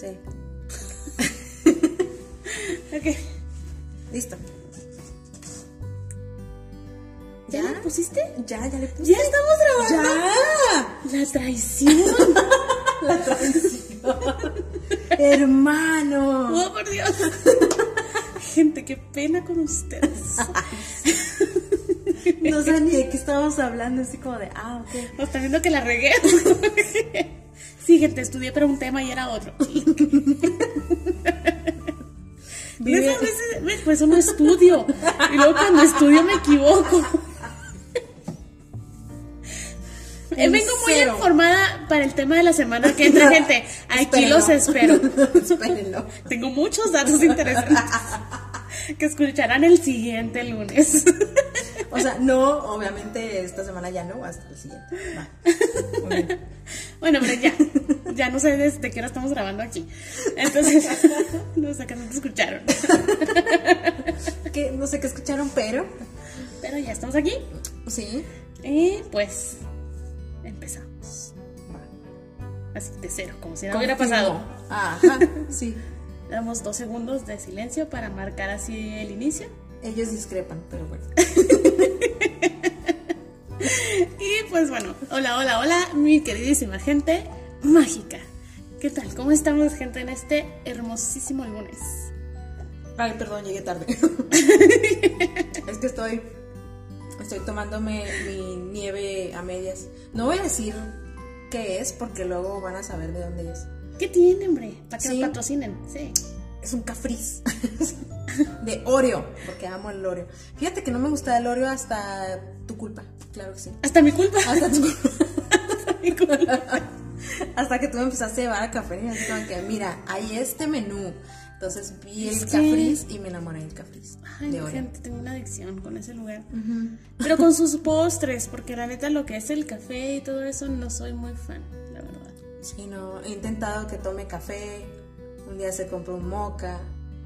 Sí. Ok. Listo. ¿Ya, ¿Ya? le pusiste? Ya, ya le puse. ¡Ya estamos grabando! ¡Ya! La traición. La traición. Hermano. ¡Oh, por Dios! Gente, qué pena con ustedes. No sé ni de qué estábamos hablando, así como de, ah, ok. No, está viendo que la regué. Sí, gente, estudié para un tema y era otro. Esas veces, ve, pues no estudio. Y luego cuando estudio me equivoco. En Vengo muy informada para el tema de la semana que entra, gente. Aquí Espérenlo. los espero. Espérenlo. Tengo muchos datos interesantes que escucharán el siguiente lunes. O sea, no, obviamente esta semana ya no, hasta el siguiente. Va. Bueno, hombre, ya. Ya no sé desde qué hora estamos grabando aquí. Entonces, no sé qué no te escucharon. Que no sé qué escucharon, pero Pero ya estamos aquí. sí. Y pues empezamos. Va. Así de cero, como si no hubiera pasado. Ajá, sí. Damos dos segundos de silencio para marcar así el inicio. Ellos discrepan, pero bueno. Y pues bueno, hola, hola, hola, mi queridísima gente mágica. ¿Qué tal? ¿Cómo estamos, gente, en este hermosísimo lunes? Ay, perdón, llegué tarde. es que estoy estoy tomándome mi nieve a medias. No voy a decir qué es porque luego van a saber de dónde es. ¿Qué tiene, hombre? Para que Sí. nos patrocinen. Sí. Es un cafriz de Oreo, porque amo el Oreo. Fíjate que no me gusta el Oreo hasta tu culpa, claro que sí. Hasta mi culpa. Hasta tu culpa. Hasta mi culpa. Hasta que tú me empezaste a llevar a café y así como que, mira, hay este menú. Entonces vi el que- cafriz y me enamoré del cafriz Ay, de gente, tengo una adicción con ese lugar. Pero con sus postres, porque la neta lo que es el café y todo eso no soy muy fan, la verdad. Sí, no, he intentado que tome café, un día se compró un moca,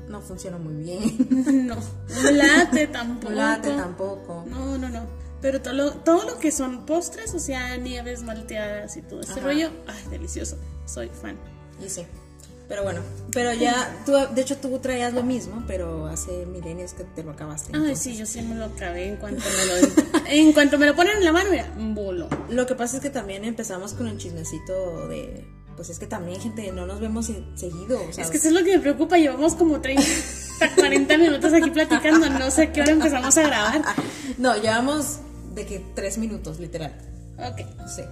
no funciona muy bien. No, un latte tampoco. Un latte tampoco. No, no, no. Pero todo lo, todo lo que son postres, o sea, nieves malteadas y todo ese Ajá. rollo, ay, delicioso. Soy fan. Y sí. Pero bueno, pero ya, tú, de hecho tú traías lo mismo, pero hace milenios que te lo acabaste. Ay, entonces. sí, yo sí me lo acabé en cuanto me lo en cuanto me lo ponen en la mano, mira, un bolo. Lo que pasa es que también empezamos con el chismecito de, pues es que también gente, no nos vemos se- seguido, Es que eso es lo que me preocupa, llevamos como 30, 40 minutos aquí platicando, no sé a qué hora empezamos a grabar. no, llevamos de que tres minutos, literal. Ok. Sí.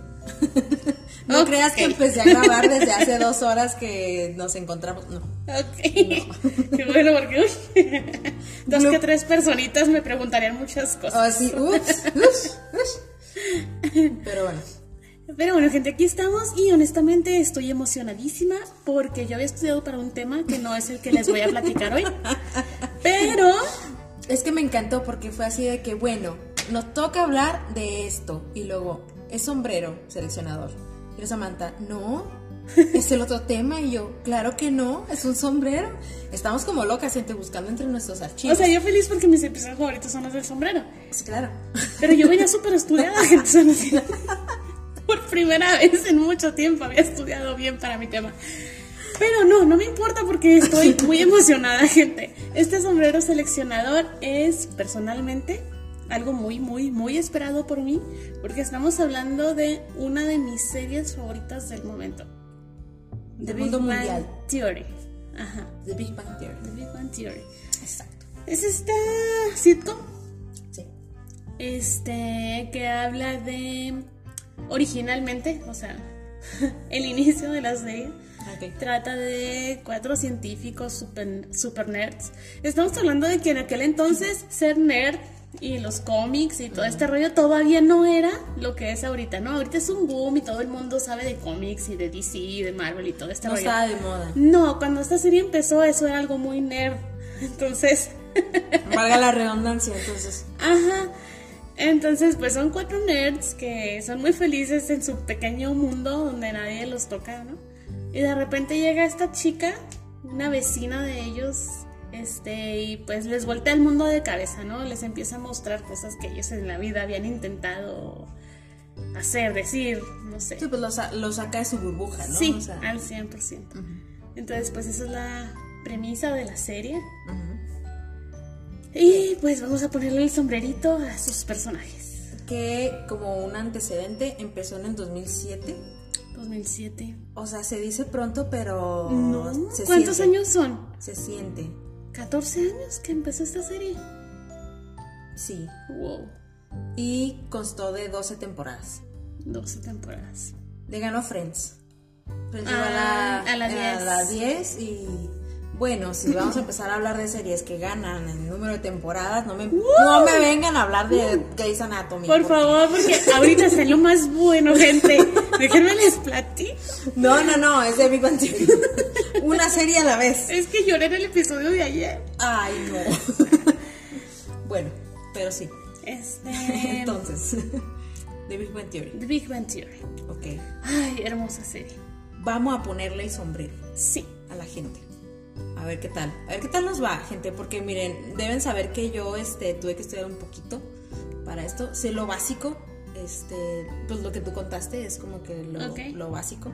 No creas que empecé a grabar desde hace dos horas que nos encontramos. No. Ok. Qué bueno, porque uy, dos No. que tres personitas me preguntarían muchas cosas. Así, ups, ups, ups. Pero bueno. Pero bueno, gente, aquí estamos y honestamente estoy emocionadísima porque yo había estudiado para un tema que no es el que les voy a platicar hoy. Pero Es que me encantó porque fue así de que, bueno, nos toca hablar de esto. Y luego, es sombrero, seleccionador. Y Samantha, no, es el otro tema. Y yo, claro que no, es un sombrero. Estamos como locas, gente, buscando entre nuestros archivos. O sea, yo feliz porque mis episodios favoritos son los del sombrero. Sí, claro. Pero yo venía súper estudiada, gente. Por primera vez en mucho tiempo había estudiado bien para mi tema. Pero no, no me importa porque estoy muy emocionada, gente. Este sombrero seleccionador es personalmente algo muy, muy, muy esperado por mí porque estamos hablando de una de mis series favoritas del momento. Del mundo Bang mundial. Theory. Ajá. The Big Bang Theory. The Big Bang Theory. Exacto. Es esta sitcom Sí. este que habla de originalmente, o sea, el inicio de la serie Ok. trata de cuatro científicos super, super nerds. Estamos hablando de que en aquel entonces ser nerd y los cómics y todo este rollo todavía no era lo que es ahorita, ¿no? Ahorita es un boom y todo el mundo sabe de cómics y de DC y de Marvel y todo este No rollo. estaba de moda. No, cuando esta serie empezó eso era algo muy nerd. Entonces, Valga la redundancia, entonces. Ajá. Entonces, pues son cuatro nerds que son muy felices en su pequeño mundo donde nadie los toca, ¿no? Y de repente llega esta chica, una vecina de ellos, este, y pues les voltea el mundo de cabeza, ¿no? Les empieza a mostrar cosas que ellos en la vida habían intentado hacer, decir, no sé. Sí, pues lo, sa- lo saca de su burbuja, ¿no? Sí, O sea, al 100%. Entonces, pues esa es la premisa de la serie. Y pues vamos a ponerle el sombrerito a sus personajes. Que como un antecedente empezó en el 2007. 2007. O sea, se dice pronto, pero No, se ¿Cuántos siente. años son? Se siente. 14 años que empezó esta serie. Sí. Wow. Y constó de 12 temporadas. 12 temporadas. Le ganó Friends. Friends Ah, a la, a la 10. a la 10 y bueno, si vamos a empezar a hablar de series que ganan el número de temporadas, no me, no me vengan a hablar de Grey's Anatomy. Por porque- favor, porque ahorita es lo más bueno, gente. Déjenme les platico. No, no, no, es de Big Bang Theory. Una serie a la vez. Es que lloré en el episodio de ayer. Ay, no. bueno, pero sí. Este. Entonces, de Big Bang Theory. The Big Bang Theory. Ok. Ay, hermosa serie. Vamos a ponerle el sombrero Sí. a la gente. A ver qué tal. A ver qué tal nos va, gente. Porque miren, deben saber que yo este, tuve que estudiar un poquito para esto. Sé lo básico. Este, pues lo que tú contaste es como que lo, básico.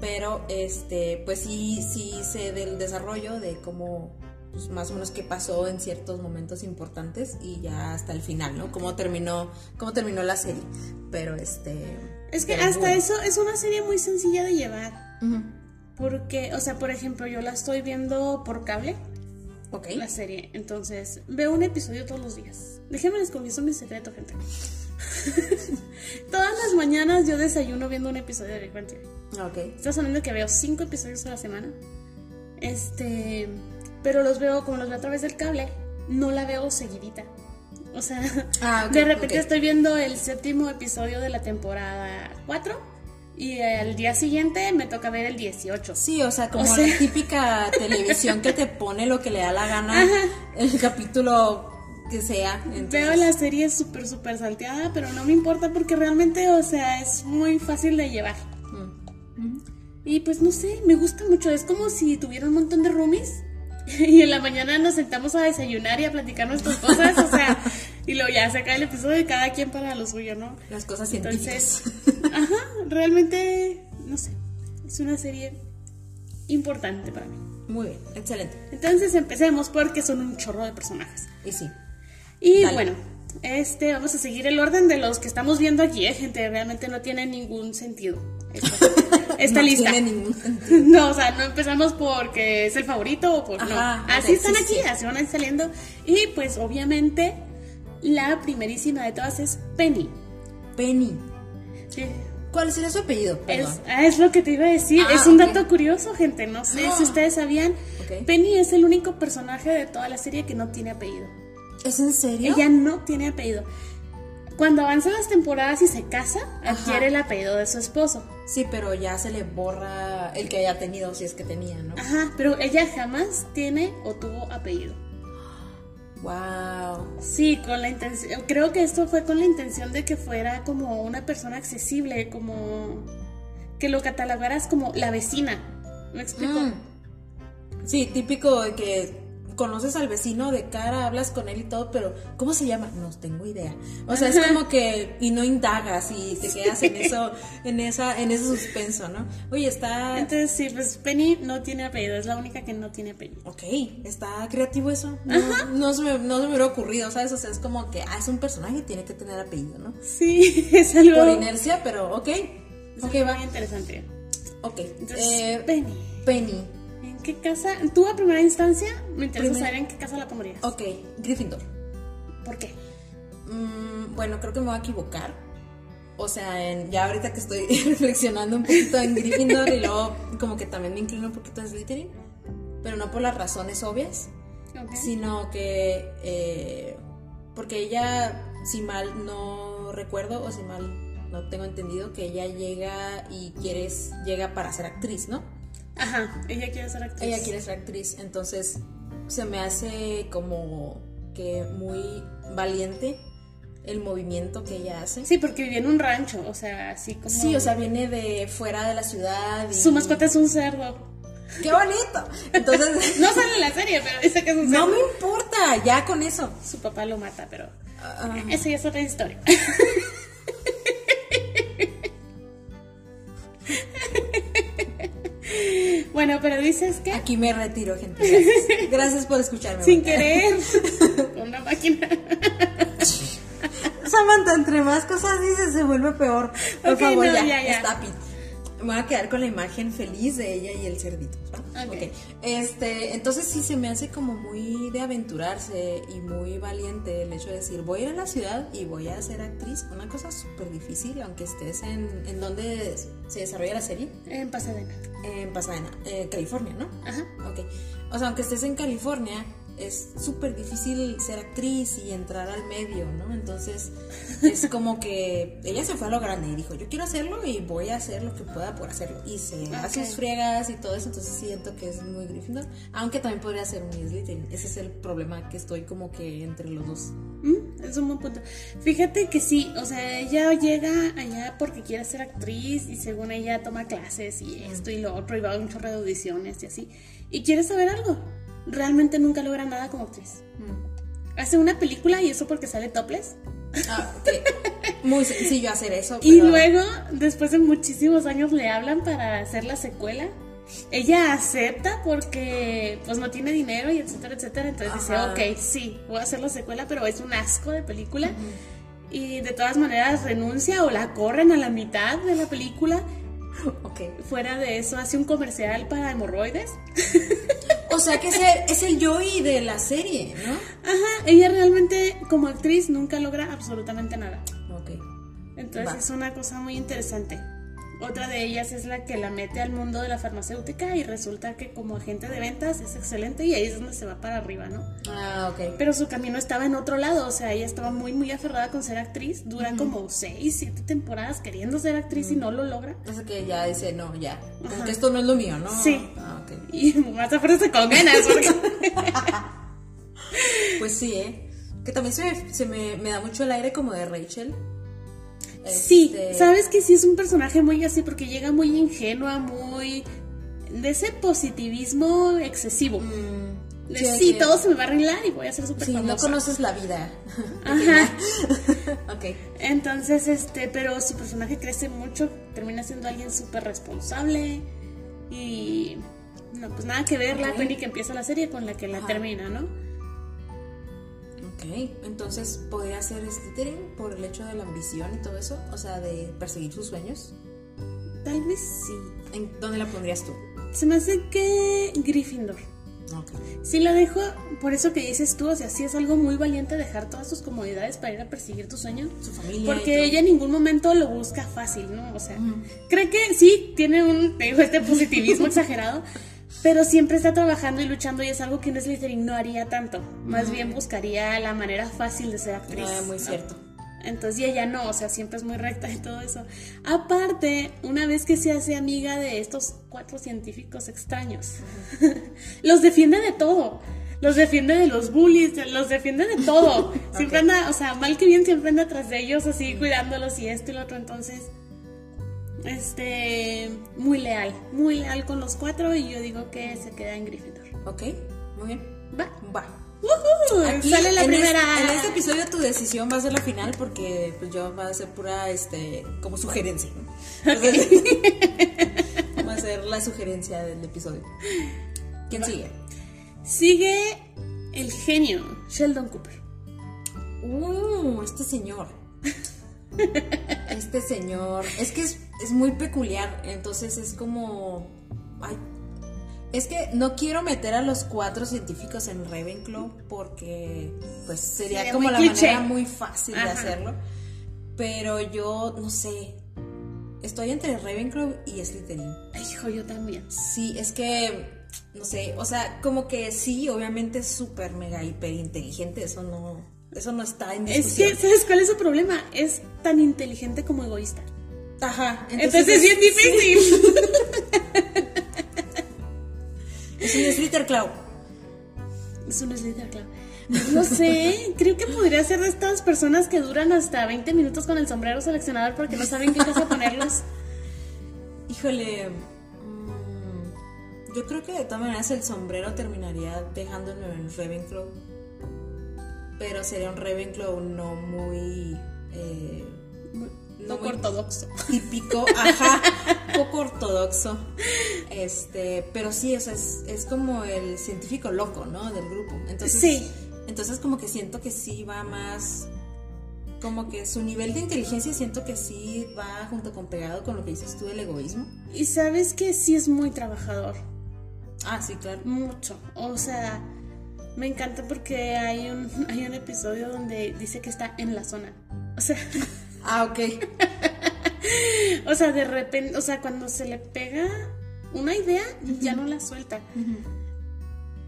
Pero este, pues sí, sí sé del desarrollo, de cómo, pues más o menos qué pasó en ciertos momentos importantes y ya hasta el final, ¿no? Cómo terminó, cómo terminó la serie. Pero este. Es que hasta bueno. eso es una serie muy sencilla de llevar. Porque, o sea, por ejemplo, yo la estoy viendo por cable, Ok. la serie. Entonces, veo un episodio todos los días. Déjenme les confieso mi secreto, gente. Todas las mañanas yo desayuno viendo un episodio de Big Bang Theory. Ok. Estás hablando que veo cinco episodios a la semana. Este. Pero los veo, como los veo a través del cable, no la veo seguidita. O sea, Ah, de repente estoy viendo el séptimo episodio de la temporada 4 y al día siguiente me toca ver el 18. Sí, o sea, como O sea- la típica televisión que te pone lo que le da la gana, el capítulo que sea. entonces- Veo la serie súper, súper salteada, pero no me importa porque realmente, o sea, es muy fácil de llevar. Mm. Y pues no sé, me gusta mucho. Es como si tuviera un montón de roomies y en la mañana nos sentamos a desayunar y a platicar nuestras cosas, o sea, y luego ya se acaba el episodio de cada quien para lo suyo, ¿no? Las cosas científicas. Entonces, ajá, realmente, no sé, es una serie importante para mí. Muy bien, excelente. Entonces empecemos porque son un chorro de personajes. Y sí. Y Dale. bueno, este, vamos a seguir el orden de los que estamos viendo aquí, ¿eh, gente. Realmente no tiene ningún sentido esta, esta no lista. tiene ningún sentido. No, o sea, no empezamos porque es el favorito o por Ajá, no. Así están aquí, sí. así van a ir saliendo. Y pues obviamente la primerísima de todas es Penny. Penny. Sí. ¿Cuál sería su apellido? Es, ah, es lo que te iba a decir. Ah, es un dato curioso, gente. No sé si ustedes sabían. Ok. Penny es el único personaje de toda la serie que no tiene apellido. ¿Es en serio? Ella no tiene apellido. Cuando avanzan las temporadas y se casa, Ajá. adquiere el apellido de su esposo. Sí, pero ya se le borra el que haya tenido, si es que tenía, ¿no? Ajá, pero ella jamás tiene o tuvo apellido. Wow. Sí, con la intención, creo que esto fue con la intención de que fuera como una persona accesible, como que lo catalogaras como la vecina. ¿Me explico? Mm. Sí, típico de que conoces al vecino de cara, hablas con él y todo, pero ¿cómo se llama? No tengo idea. O sea, es como que y no indagas y te quedas en eso, en esa, en ese suspenso, ¿no? Oye, está, Entonces, sí, pues Penny no tiene apellido, es la única que no tiene apellido. ok, está creativo eso. No, no se me, no se me hubiera ocurrido, ¿sabes? O sea, es como que ah, es un personaje y tiene que tener apellido, ¿no? Sí, es algo Por inercia, pero ok, es ok, algo va, interesante. ok. Entonces, Eh, Penny. Penny, ¿En qué casa? Tú a primera instancia me interesa Primer- saber en qué casa la pondrías. ok, Gryffindor. ¿Por qué? Mm, bueno, creo que me voy a equivocar. O sea, en- ya ahorita que estoy reflexionando un poquito en Gryffindor y luego como que también me inclino un poquito a Slytherin, pero no por las razones obvias, Ok. sino que eh, porque ella, si mal no recuerdo o si mal no tengo entendido, que ella llega y quieres llega para ser actriz, ¿no? Ajá, ella quiere ser actriz. Ella quiere ser actriz, entonces se me hace como que muy valiente el movimiento que ella hace. Sí, porque vivía en un rancho, o sea, así como. Sí, o sea, viene de fuera de la ciudad. Y... Su mascota es un cerdo. ¡Qué bonito! Entonces, No sale en la serie, pero dice que es un no cerdo. me importa, ya con eso. Su papá lo mata, pero. Ah, Esa ya es otra historia. pero dices que Aquí me retiro, gente. Gracias, Gracias por escucharme. sin querer una máquina. Samantha, entre más cosas dices, se vuelve peor. Por Ok, favor, no, ya, ya, ya. stop it. Me voy a quedar con la imagen feliz de ella y el cerdito. ¿Va? Ok. Ok. Este, entonces sí se me hace como muy de aventurarse y muy valiente el hecho de decir, voy a ir a la ciudad y voy a ser actriz. Una cosa súper difícil, aunque estés en, en donde se desarrolla la serie, En Pasadena. en Pasadena, eh, California, ¿no? Ajá. Ok. O sea, aunque estés en California, es súper difícil ser actriz y entrar al medio, ¿no? Entonces, es como que ella se fue a lo grande y dijo, yo quiero hacerlo y voy a hacer lo que pueda por hacerlo. Y se hace Ok. sus friegas y todo eso, entonces siento que es muy Gryffindor. Aunque también podría ser muy Slytherin. Ese es el problema que estoy como que entre los dos. Mm, Es un buen punto. Fíjate que sí, o sea, ella llega allá porque quiere ser actriz y según ella toma clases y esto y lo otro y va a un chorro de audiciones y así. Y quiere saber algo. Realmente nunca logra nada como actriz. Hace una película y eso porque sale topless. Ah, ok. Muy sencillo hacer eso. Y luego, después de muchísimos años, le hablan para hacer la secuela. Ella acepta porque pues no tiene dinero y etcétera, etcétera. Entonces Ajá. dice, ok, sí, voy a hacer la secuela, pero es un asco de película. Y de todas maneras renuncia o la corren a la mitad de la película. Ok. Fuera de eso, hace un comercial para hemorroides. O sea que es el, es el Joey de la serie, ¿no? Ajá, ella realmente como actriz nunca logra absolutamente nada. Ok. Entonces Va. es una cosa muy interesante. Otra de ellas es la que la mete al mundo de la farmacéutica y resulta que como agente de ventas es excelente y ahí es donde se va para arriba, ¿no? Ah, ok. Pero su camino estaba en otro lado, o sea, ella estaba muy, muy aferrada con ser actriz. Dura como seis, siete temporadas queriendo ser actriz y no lo logra. Entonces que ya dice, no, ya. Como que esto no es lo mío, ¿no? Sí. Ah, ok. Y más afuera con ganas, porque... Pues sí, ¿eh? Que también se me, se me, me da mucho el aire como de Rachel. Sí, Este, sabes que sí es un personaje muy así porque llega muy ingenua, muy de ese positivismo excesivo. mm, De, sí, todo se me va a arreglar y voy a ser súper Sí, no famosa. conoces la vida. Ajá. ok. Entonces, este, pero su personaje crece mucho, termina siendo alguien súper responsable y no, pues nada que ver la Ok. Penny que empieza la serie con la que la Ajá. termina, ¿no? Ok, entonces podría ser Slytherin por el hecho de la ambición y todo eso, o sea, de perseguir sus sueños. Tal vez sí. ¿En dónde la pondrías tú? Se me hace que Gryffindor. Ok. Sí la dejo, por eso que dices tú, o sea, sí es algo muy valiente dejar todas tus comodidades para ir a perseguir tu sueño. Su familia. Porque ella en ningún momento lo busca fácil, ¿no? O sea, cree que sí, tiene un, te digo, este positivismo exagerado, pero siempre está trabajando y luchando y es algo que un Slytherin no haría tanto. Más bien buscaría la manera fácil de ser actriz. Ah, muy ¿no? cierto. Entonces, y ella no, o sea, siempre es muy recta y todo eso. Aparte, una vez que se hace amiga de estos cuatro científicos extraños, los defiende de todo. Los defiende de los bullies, los defiende de todo. Siempre anda, o sea, mal que bien, siempre anda tras de ellos, así cuidándolos y esto y lo otro. Entonces, este, muy leal, muy leal con los cuatro y yo digo que se queda en Gryffindor. Ok, muy bien. Va. Va. Aquí, Sale la en primera. Este, en este episodio tu decisión va a ser la final porque pues yo va a ser pura este como sugerencia. va a ser la sugerencia del episodio. ¿Quién sigue? Sigue el genio, Sheldon Cooper. Uh, este señor. Este señor. Es que es, es muy peculiar. Entonces es como. Ay, es que no quiero meter a los cuatro científicos en Ravenclaw porque pues sería, Sería como la cliché. manera muy fácil de hacerlo. Pero yo no sé. Estoy entre Ravenclaw y Slytherin. Ay, hijo, yo también. Sí, es que, no sé, o sea, como que sí, obviamente es súper mega hiper inteligente, eso no, eso no está en Es discusión. que, ¿sabes cuál es su problema? Es tan inteligente como egoísta. Ajá, Entonces, es bien difícil. Es un Slitherclaw. es un Slither, claro. No sé, creo que podría ser de estas personas que duran hasta 20 minutos con el sombrero seleccionador porque no saben qué cosa ponerlos. Híjole, mm, yo creo que de todas maneras el sombrero terminaría dejándolo en Ravenclaw. Pero sería un Ravenclaw no muy... eh, Poco ortodoxo. típico, ajá, poco ortodoxo. ortodoxo. Este, pero sí, o sea, es, es como el científico loco, ¿no? Del grupo. Entonces, Sí. Entonces como que siento que sí va más como que su nivel de inteligencia siento que sí va junto con pegado con lo que dices tú del egoísmo. Y sabes que sí es muy trabajador. Ah, sí, claro. Mucho. O sea, me encanta porque hay un, hay un episodio donde dice que está en la zona. O sea, Ah, ok. o sea, de repente, o sea, cuando se le pega una idea, ya no la suelta.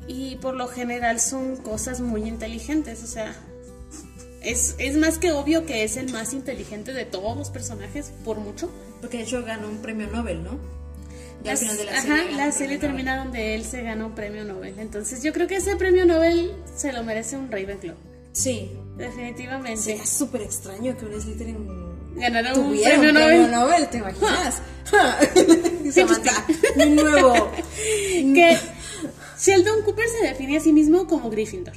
Y por lo general son cosas muy inteligentes, o sea, es, es más que obvio que es el más inteligente de todos los personajes, por mucho. Porque de hecho ganó un premio Nobel, ¿no? Al final de la ajá, serie. ganó la serie termina donde él se gana un premio Nobel. Entonces yo creo que ese premio Nobel se lo merece un Ravenclaw. Sí. Definitivamente. Sería súper extraño que un Slytherin Ganara un premio un Nobel. premio Nobel, ¿te imaginas? Samantha, mi nuevo. Que Sheldon Cooper se define a sí mismo como Gryffindor.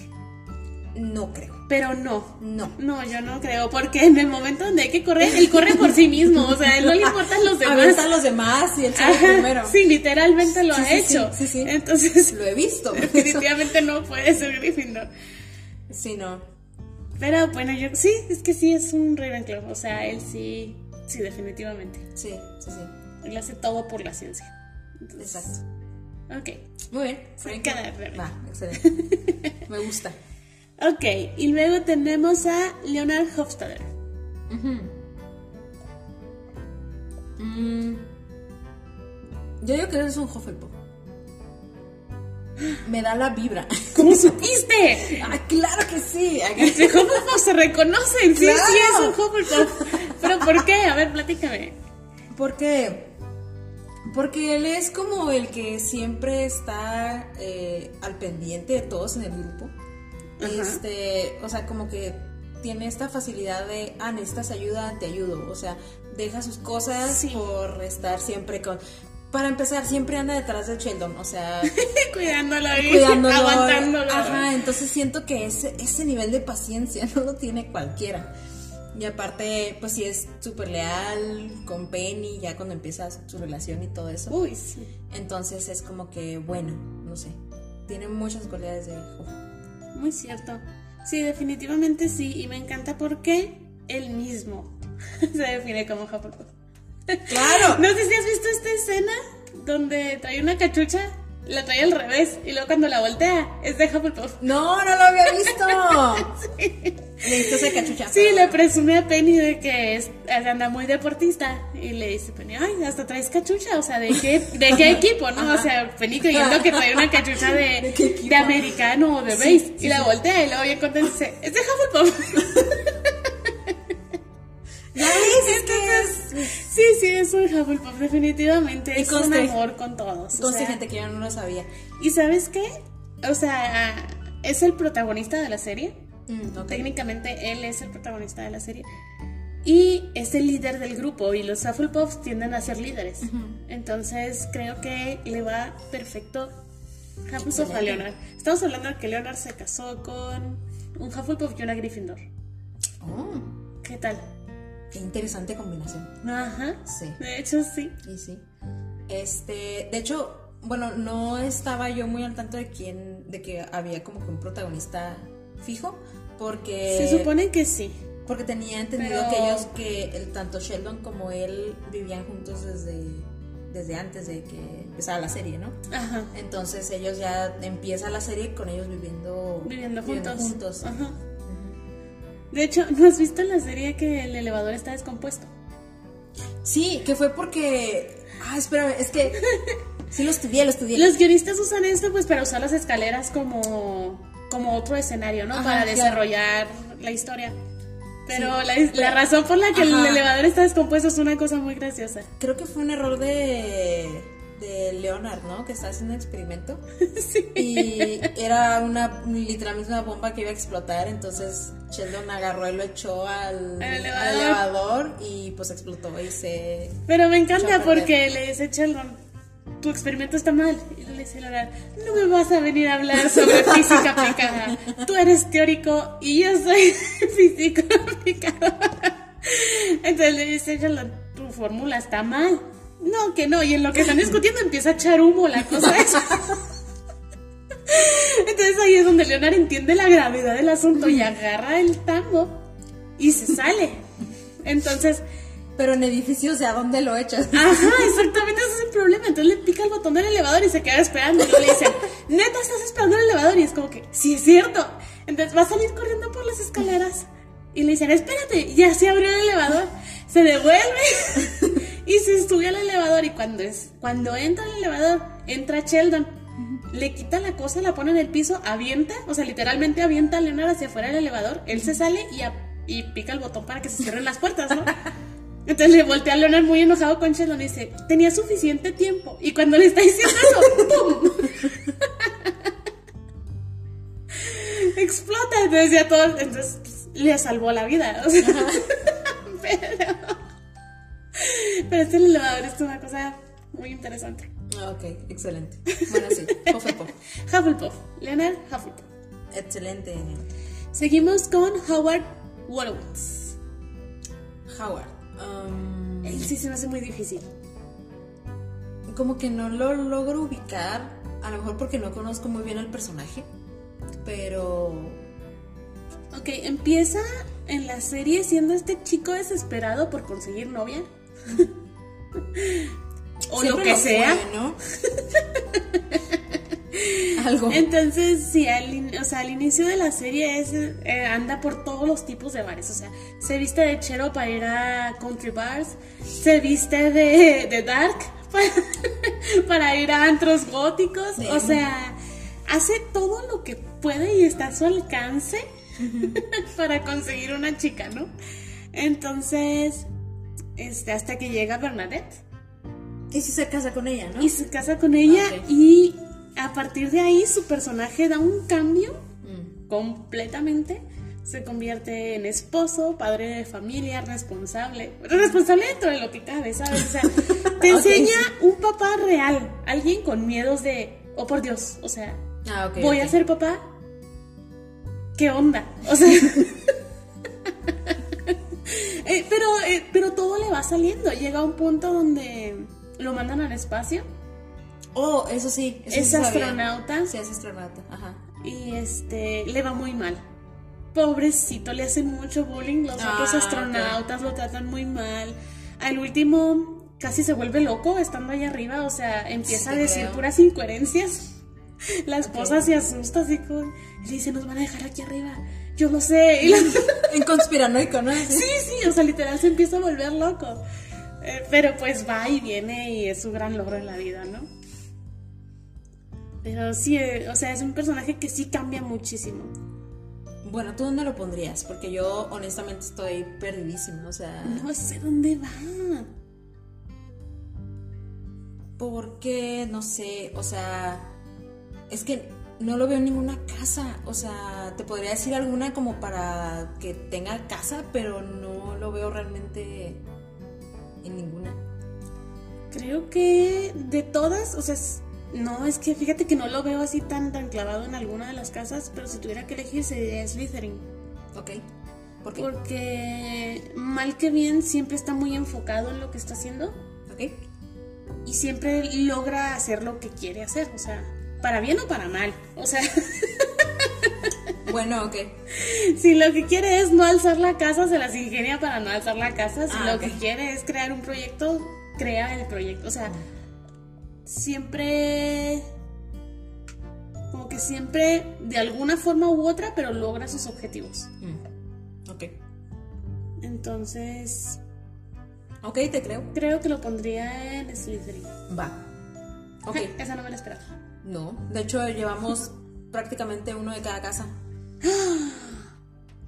No creo. Pero no. No. No, yo no creo, porque en el momento donde hay que correr, él corre por sí mismo, o sea, él no le importan los demás. Avienta a los demás y él sale primero. sí, literalmente lo Sí, ha sí, hecho. sí, sí, sí. Entonces, Lo he visto. definitivamente no puede ser Gryffindor. Sí, no. Pero bueno, yo sí, es que sí es un Ravenclaw, o sea, él sí, sí, definitivamente. Sí, sí, sí. Él hace todo por la ciencia. Exacto. Ok, Muy bien. Se Frank. queda Rebe. Va, excelente. Me gusta. ok, y luego tenemos a Leonard Hofstadter. Mm. Yo digo que eres un Hufflepuff. Me da la vibra. ¿Cómo supiste? ah, claro que sí. Entre Hufflepuff se reconocen, sí, Claro. sí es un Hufflepuff. Pero ¿por qué? A ver, platícame. Porque, porque él es como el que siempre está eh, al pendiente de todos en el grupo. Ajá. Este, o sea, como que tiene esta facilidad de, ah, necesitas ayuda, te ayudo. O sea, deja sus cosas Sí. por estar siempre con... Para empezar, siempre anda detrás de Sheldon, o sea, Cuidándolo cuidándolo. aguantándolo. Ajá, entonces siento que ese, ese nivel de paciencia no lo tiene cualquiera. Y aparte, pues sí es súper leal con Penny, ya cuando empieza su relación y todo eso. Uy, sí. Entonces es como que, bueno, no sé. Tiene muchas cualidades de Hufflepuff. Muy cierto. Sí, definitivamente sí. Y me encanta porque él mismo se define como Hufflepuff. ¡Claro! No sé si has visto esta escena donde trae una cachucha, la trae al revés y luego cuando la voltea es de Hufflepuff. No, no lo había visto. Le diste esa cachucha. Sí, le presume a Penny de que es, anda muy deportista y le dice Penny, ay, hasta traes cachucha, o sea, ¿de qué, de qué equipo, no? O sea, Penny creyendo que trae una cachucha de, ¿De americano o de Sí, base sí, y la sí. voltea y luego bien contenta dice, es de Hufflepuff. Ya ves, es que es. Sí, sí, es un Hufflepuff, definitivamente. Y Es un amor con todos. sea, gente que yo no lo sabía. ¿Y sabes qué? O sea, es el protagonista de la serie. Mm. Técnicamente él es el protagonista de la serie. Y es el líder del grupo y los Hufflepuffs tienden a ser líderes. Entonces creo que le va perfecto Hufflepuff a. Leonard. Estamos hablando de que Leonard se casó con un Hufflepuff y una Gryffindor. Oh, ¿Qué tal? Qué interesante combinación. Ajá. Sí. De hecho, sí. Y sí. Este, de hecho, bueno, no estaba yo muy al tanto de quién, de que había como que un protagonista fijo, porque Se supone que sí. porque tenía entendido Pero- que ellos que el, tanto Sheldon como él vivían juntos desde desde antes de que empezara la serie, ¿no? Ajá. Entonces ellos ya empieza la serie con ellos viviendo Viviendo juntos. juntos. Ajá. De hecho, ¿no has visto en la serie que el elevador está descompuesto? Sí, que fue porque ah, espérame, es que sí lo estudié, lo estudié. Los guionistas usan esto pues para usar las escaleras como, como otro escenario, ¿no? Ajá, para claro. desarrollar la historia. Pero Sí. la, la razón por la que el elevador está descompuesto es una cosa muy graciosa. Creo que fue un error de, de Leonard, ¿no? Que estaba haciendo un experimento. Sí. Y era una, literalmente una bomba que iba a explotar. Entonces Sheldon agarró y lo echó al, elevador. y pues explotó y se. Pero me encanta porque le dice Sheldon, tu experimento está mal. Y le dice Leonard, no me vas a venir a hablar sobre física aplicada. Tú eres teórico y yo soy físico aplicado. Entonces le dice Sheldon, tu fórmula está mal. No, que no, y en lo que están discutiendo empieza a echar humo la cosa esa. Entonces ahí es donde Leonard entiende la gravedad del asunto y agarra el tambo y se sale. Entonces, Pero en edificios, ¿de a dónde lo echas? ajá, exactamente ese es el problema. Entonces le pica el botón del elevador y se queda esperando. Y le dicen, neta, estás esperando el elevador. Y es como que, sí, es cierto. Entonces va a salir corriendo por las escaleras. Y le dicen, espérate, ya se abrió el elevador. Se devuelve y se sube al elevador. Y cuando, es, cuando entra al elevador, entra Sheldon. Le quita la cosa, la pone en el piso, avienta, o sea, literalmente avienta a Leonard hacia afuera del elevador. Él se sale y, a- y pica el botón para que se cierren las puertas, ¿no? Entonces le voltea a Leonard muy enojado con Sheldon y dice, tenía suficiente tiempo. Y cuando le está diciendo eso, ¡pum! Explota. Entonces ya todo, entonces pues, le salvó la vida. o sea. pero, pero este elevador es una cosa muy interesante. Ah, Ok, excelente. Bueno, sí, Hufflepuff. Hufflepuff, Leonard Hufflepuff. Excelente. Seguimos con Howard Wolowitz. Howard. um, Él sí se me hace muy difícil. como que no lo logro ubicar, a lo mejor porque no conozco muy bien el personaje, pero Ok, empieza en la serie siendo este chico desesperado por conseguir novia. o lo que sea. fue, ¿no? Algo. Entonces, sí, al, o sea, al inicio de la serie es, eh, anda por todos los tipos de bares. O sea, se viste de chero para ir a country bars, se viste de, de dark para, para ir a antros góticos. O sea, hace todo lo que puede y está a su alcance para conseguir una chica, ¿no? Entonces, este, hasta que llega Bernadette. Y si se casa con ella, ¿no? Y se casa con ella y a partir de ahí su personaje da un cambio Mm. completamente. Se convierte en esposo, padre de familia, responsable. Responsable dentro de lo que cabe, ¿sabes? O sea, te enseña un papá real. Alguien con miedos de, oh por Dios, o sea, Ah, voy a ser papá. ¿Qué onda? O sea... Eh, pero, eh, pero todo le va saliendo. Llega a un punto donde lo mandan al espacio. Oh, eso sí. Eso Es sí astronauta. Sí, es astronauta. Ajá. Y este le va muy mal. Pobrecito, le hacen mucho bullying. Los Ah, otros astronautas lo tratan muy mal. Al último casi se vuelve loco estando ahí arriba. O sea, empieza Sí, a decir creo. puras incoherencias. La esposa se asusta así con. Y le dice, nos van a dejar aquí arriba. Yo lo sé. Y la- En conspiranoico, ¿no? Sí, sí, o sea, literal se empieza a volver loco. Eh, pero pues va y viene y es su gran logro en la vida, ¿no? Pero sí, eh, o sea, es un personaje que sí cambia muchísimo. Bueno, ¿tú dónde lo pondrías? Porque yo honestamente estoy perdidísima, o sea... No sé dónde va. Porque, no sé, o sea... Es que no lo veo en ninguna casa, o sea, te podría decir alguna como para que tenga casa, pero no lo veo realmente en ninguna. Creo que de todas, o sea, no, es que fíjate que no lo veo así tan, tan clavado en alguna de las casas, pero si tuviera que elegir sería Slytherin. ¿Ok? ¿Por qué? Porque mal que bien siempre está muy enfocado en lo que está haciendo. ¿Ok? y siempre logra hacer lo que quiere hacer, o sea, para bien o para mal. O sea, Bueno, ok. si lo que quiere es no alzar la casa, se las ingenia para no alzar la casa. Si Ah, lo que quiere es crear un proyecto, crea el proyecto. O sea, siempre... Como que siempre, de alguna forma u otra, pero logra sus objetivos. Mm. Ok. Entonces, Ok, te creo. creo que lo pondría en Slytherin. Va. Ok. Esa no me la esperaba. No, de hecho llevamos prácticamente uno de cada casa.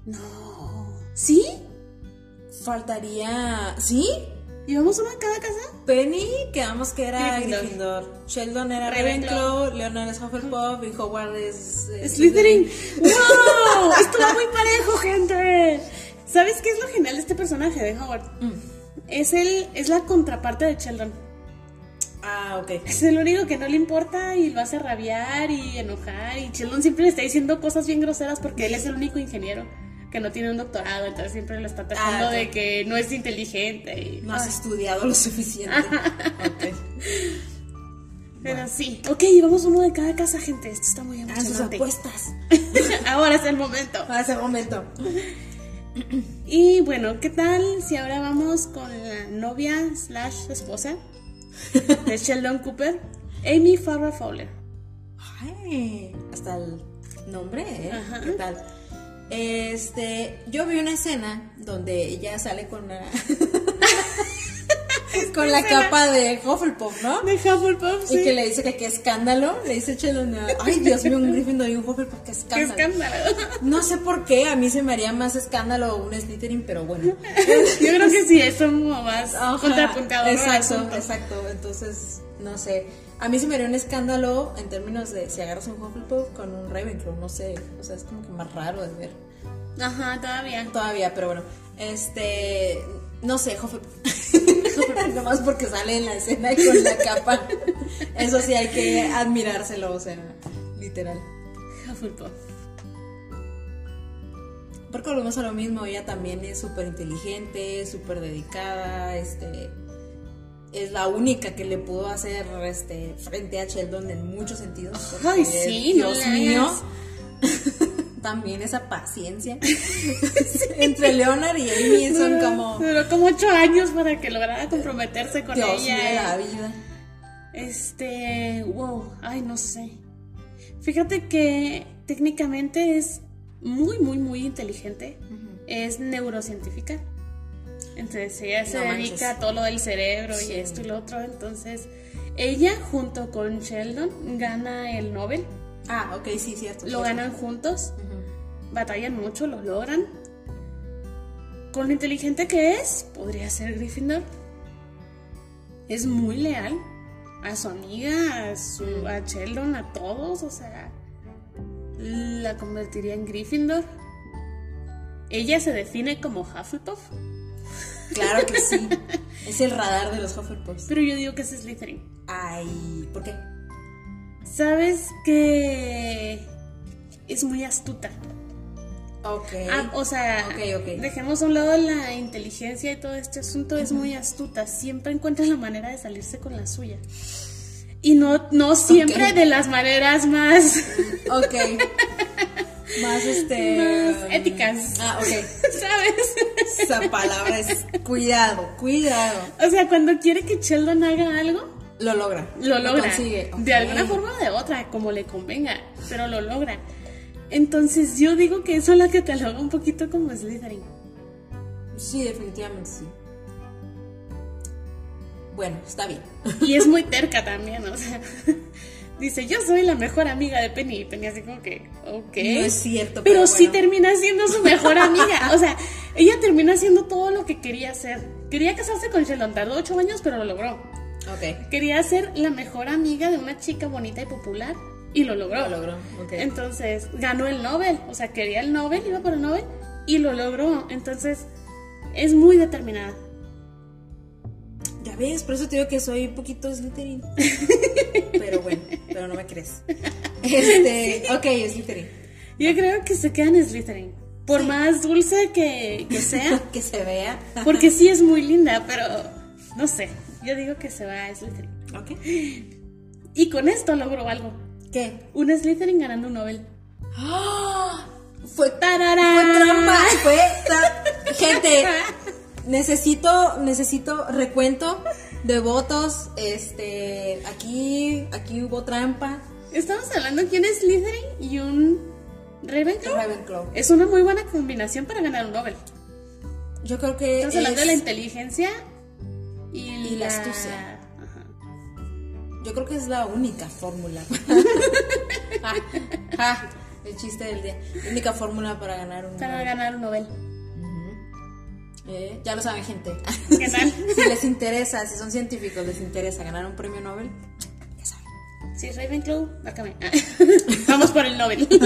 No. ¿Sí? Faltaría... ¿Sí? ¿Llevamos una en cada casa? Penny, quedamos que era Gryffindor. Gryffindor. Sheldon era Ravenclaw. Ravenclaw, Leonard es Hufflepuff y Howard es... eh, Slytherin. ¡Wow! Estuvo muy parejo, gente. ¿Sabes qué es lo genial de este personaje de Howard? Mm. Es el, es la contraparte de Sheldon. Ah, ok. Es el único que no le importa y lo hace rabiar y enojar. Y Sheldon siempre le está diciendo cosas bien groseras porque él es el único ingeniero. que no tiene un doctorado, entonces siempre lo está tratando Ah, de que no es inteligente. Y, No has estudiado lo suficiente. Ok. pero sí. Ok, vamos uno de cada casa, gente. Esto está muy sus emocionante. apuestas. Ahora es el momento. Hace un momento. Y bueno, ¿qué tal si ahora vamos con la novia slash esposa de Sheldon Cooper, Amy Farrah Fowler? Ay, hasta el nombre, ¿eh? Ajá. ¿Qué tal? Este, yo vi una escena donde ella sale con la con la capa de Hufflepuff, ¿no? De Hufflepuff, sí. Y que le dice que qué escándalo, le dice Sheldon, ay Dios mío, un Gryffindor y un Hufflepuff, qué Qué escándalo. escándalo. No sé por qué, a mí se me haría más escándalo un Slytherin, pero bueno. Yo creo que sí, es como más el Exacto, exacto. Entonces, no sé. A mí se me haría un escándalo en términos de si agarras un Hufflepuff con un Ravenclaw, no sé. O sea, es como que más raro de ver. Ajá, todavía. Todavía, pero bueno. Este. No sé, Hufflepuff. Hufflepuff, Nomás porque sale en la escena y con la capa. Eso sí hay que admirárselo, o sea, literal. Hufflepuff. Porque volvemos a lo mismo, ella también es súper inteligente, súper dedicada, este es la única que le pudo hacer este frente a Sheldon en muchos sentidos. Ay, sí, Dios mío. también esa paciencia. Entre Leonard y Amy son como Duró como ocho años para que lograra comprometerse con Dios mío de ella. la vida. Este, wow, ay, no sé. Fíjate que técnicamente es muy, muy, muy inteligente. Es neurocientífica. Entonces ella se dedica a todo lo del cerebro Sí. y esto y lo otro. Entonces ella junto con Sheldon gana el Nobel. Ah, ok, sí, cierto. Lo cierto. ganan juntos. Batallan mucho, lo logran. Con lo inteligente que es, podría ser Gryffindor. Es muy leal a su amiga, a, su, a Sheldon, a todos. O sea, la convertiría en Gryffindor. Ella se define como Hufflepuff, Claro que sí. es el radar de los Hufflepuffs. pero yo digo que es Slytherin. Ay, ¿por qué? Sabes que es muy astuta. Ok. Ah, o sea, Ok, ok. dejemos a un lado la inteligencia y todo este asunto, es muy astuta, siempre encuentra la manera de salirse con la suya. Y no, no siempre de las maneras más, Ok. Más este. más éticas, Ah, ok. ¿sabes? Esa palabra es cuidado, cuidado. O sea, cuando quiere que Sheldon haga algo, Lo logra. lo logra. consigue. De alguna forma o de otra, como le convenga, pero lo logra. Entonces yo digo que eso la cataloga un poquito como Slytherin. Sí, definitivamente sí. Bueno, está bien. Y es muy terca también, o sea. Dice, yo soy la mejor amiga de Penny. Y Penny así como que, ok. No es cierto, Pero, pero sí termina siendo su mejor amiga. O sea, ella termina haciendo todo lo que quería hacer. Quería casarse con Sheldon, tardó ocho años, pero lo logró. Ok. Quería ser la mejor amiga de una chica bonita y popular. Y lo logró. Lo logró. Ok. Entonces, ganó el Nobel. O sea, quería el Nobel, iba por el Nobel. Y lo logró. Entonces, es muy determinada. Ya ves, por eso te digo que soy un poquito Slytherin. pero bueno, pero no me crees. Este, ok, Slytherin. Yo creo que se queda en Slytherin. Por más dulce que, que sea. que se vea. Porque sí es muy linda, pero no sé. Yo digo que se va a Slytherin. Ok. Y con esto logró algo. ¿Qué? Un Slytherin ganando un Nobel. ¡Ah! Fue ¡Tararán! Fue trampa, fue tra- Gente, necesito, necesito recuento de votos. Este, aquí, aquí hubo trampa. Estamos hablando de un Slytherin y un Ravenclaw. Ravenclaw. Es una muy buena combinación para ganar un Nobel. Yo creo que Estamos hablando de la inteligencia y, Y la astucia. Yo creo que es la única fórmula. Ja, el chiste del día. La única fórmula para ganar un. Para ganar un Nobel. Eh, ya lo saben, gente. ¿Qué tal? si les interesa, si son científicos, les interesa ganar un premio Nobel, ya saben. Sí, Ravenclaw, bácame. Vamos por el Nobel.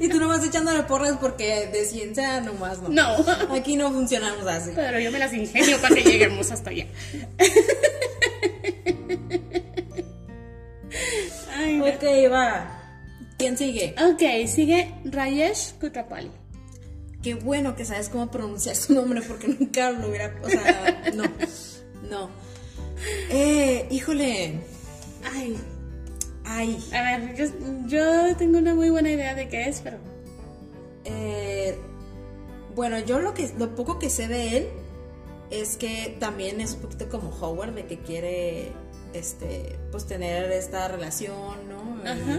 Y tú nomás echándole porras porque de ciencia nomás no. No. Aquí no funcionamos así. Pero yo me las ingenio para que lleguemos hasta allá. Ok, va. ¿Quién sigue? Ok, sigue Rayesh Kutrapali. Qué bueno que sabes cómo pronunciar su nombre porque nunca lo hubiera. O sea, no. No. Eh, híjole. Ay, Ay. a ver, yo, yo tengo una muy buena idea de qué es, pero. Eh, bueno, yo lo que lo poco que sé de él es que también es un poquito como Howard de que quiere este pues tener esta relación, ¿no?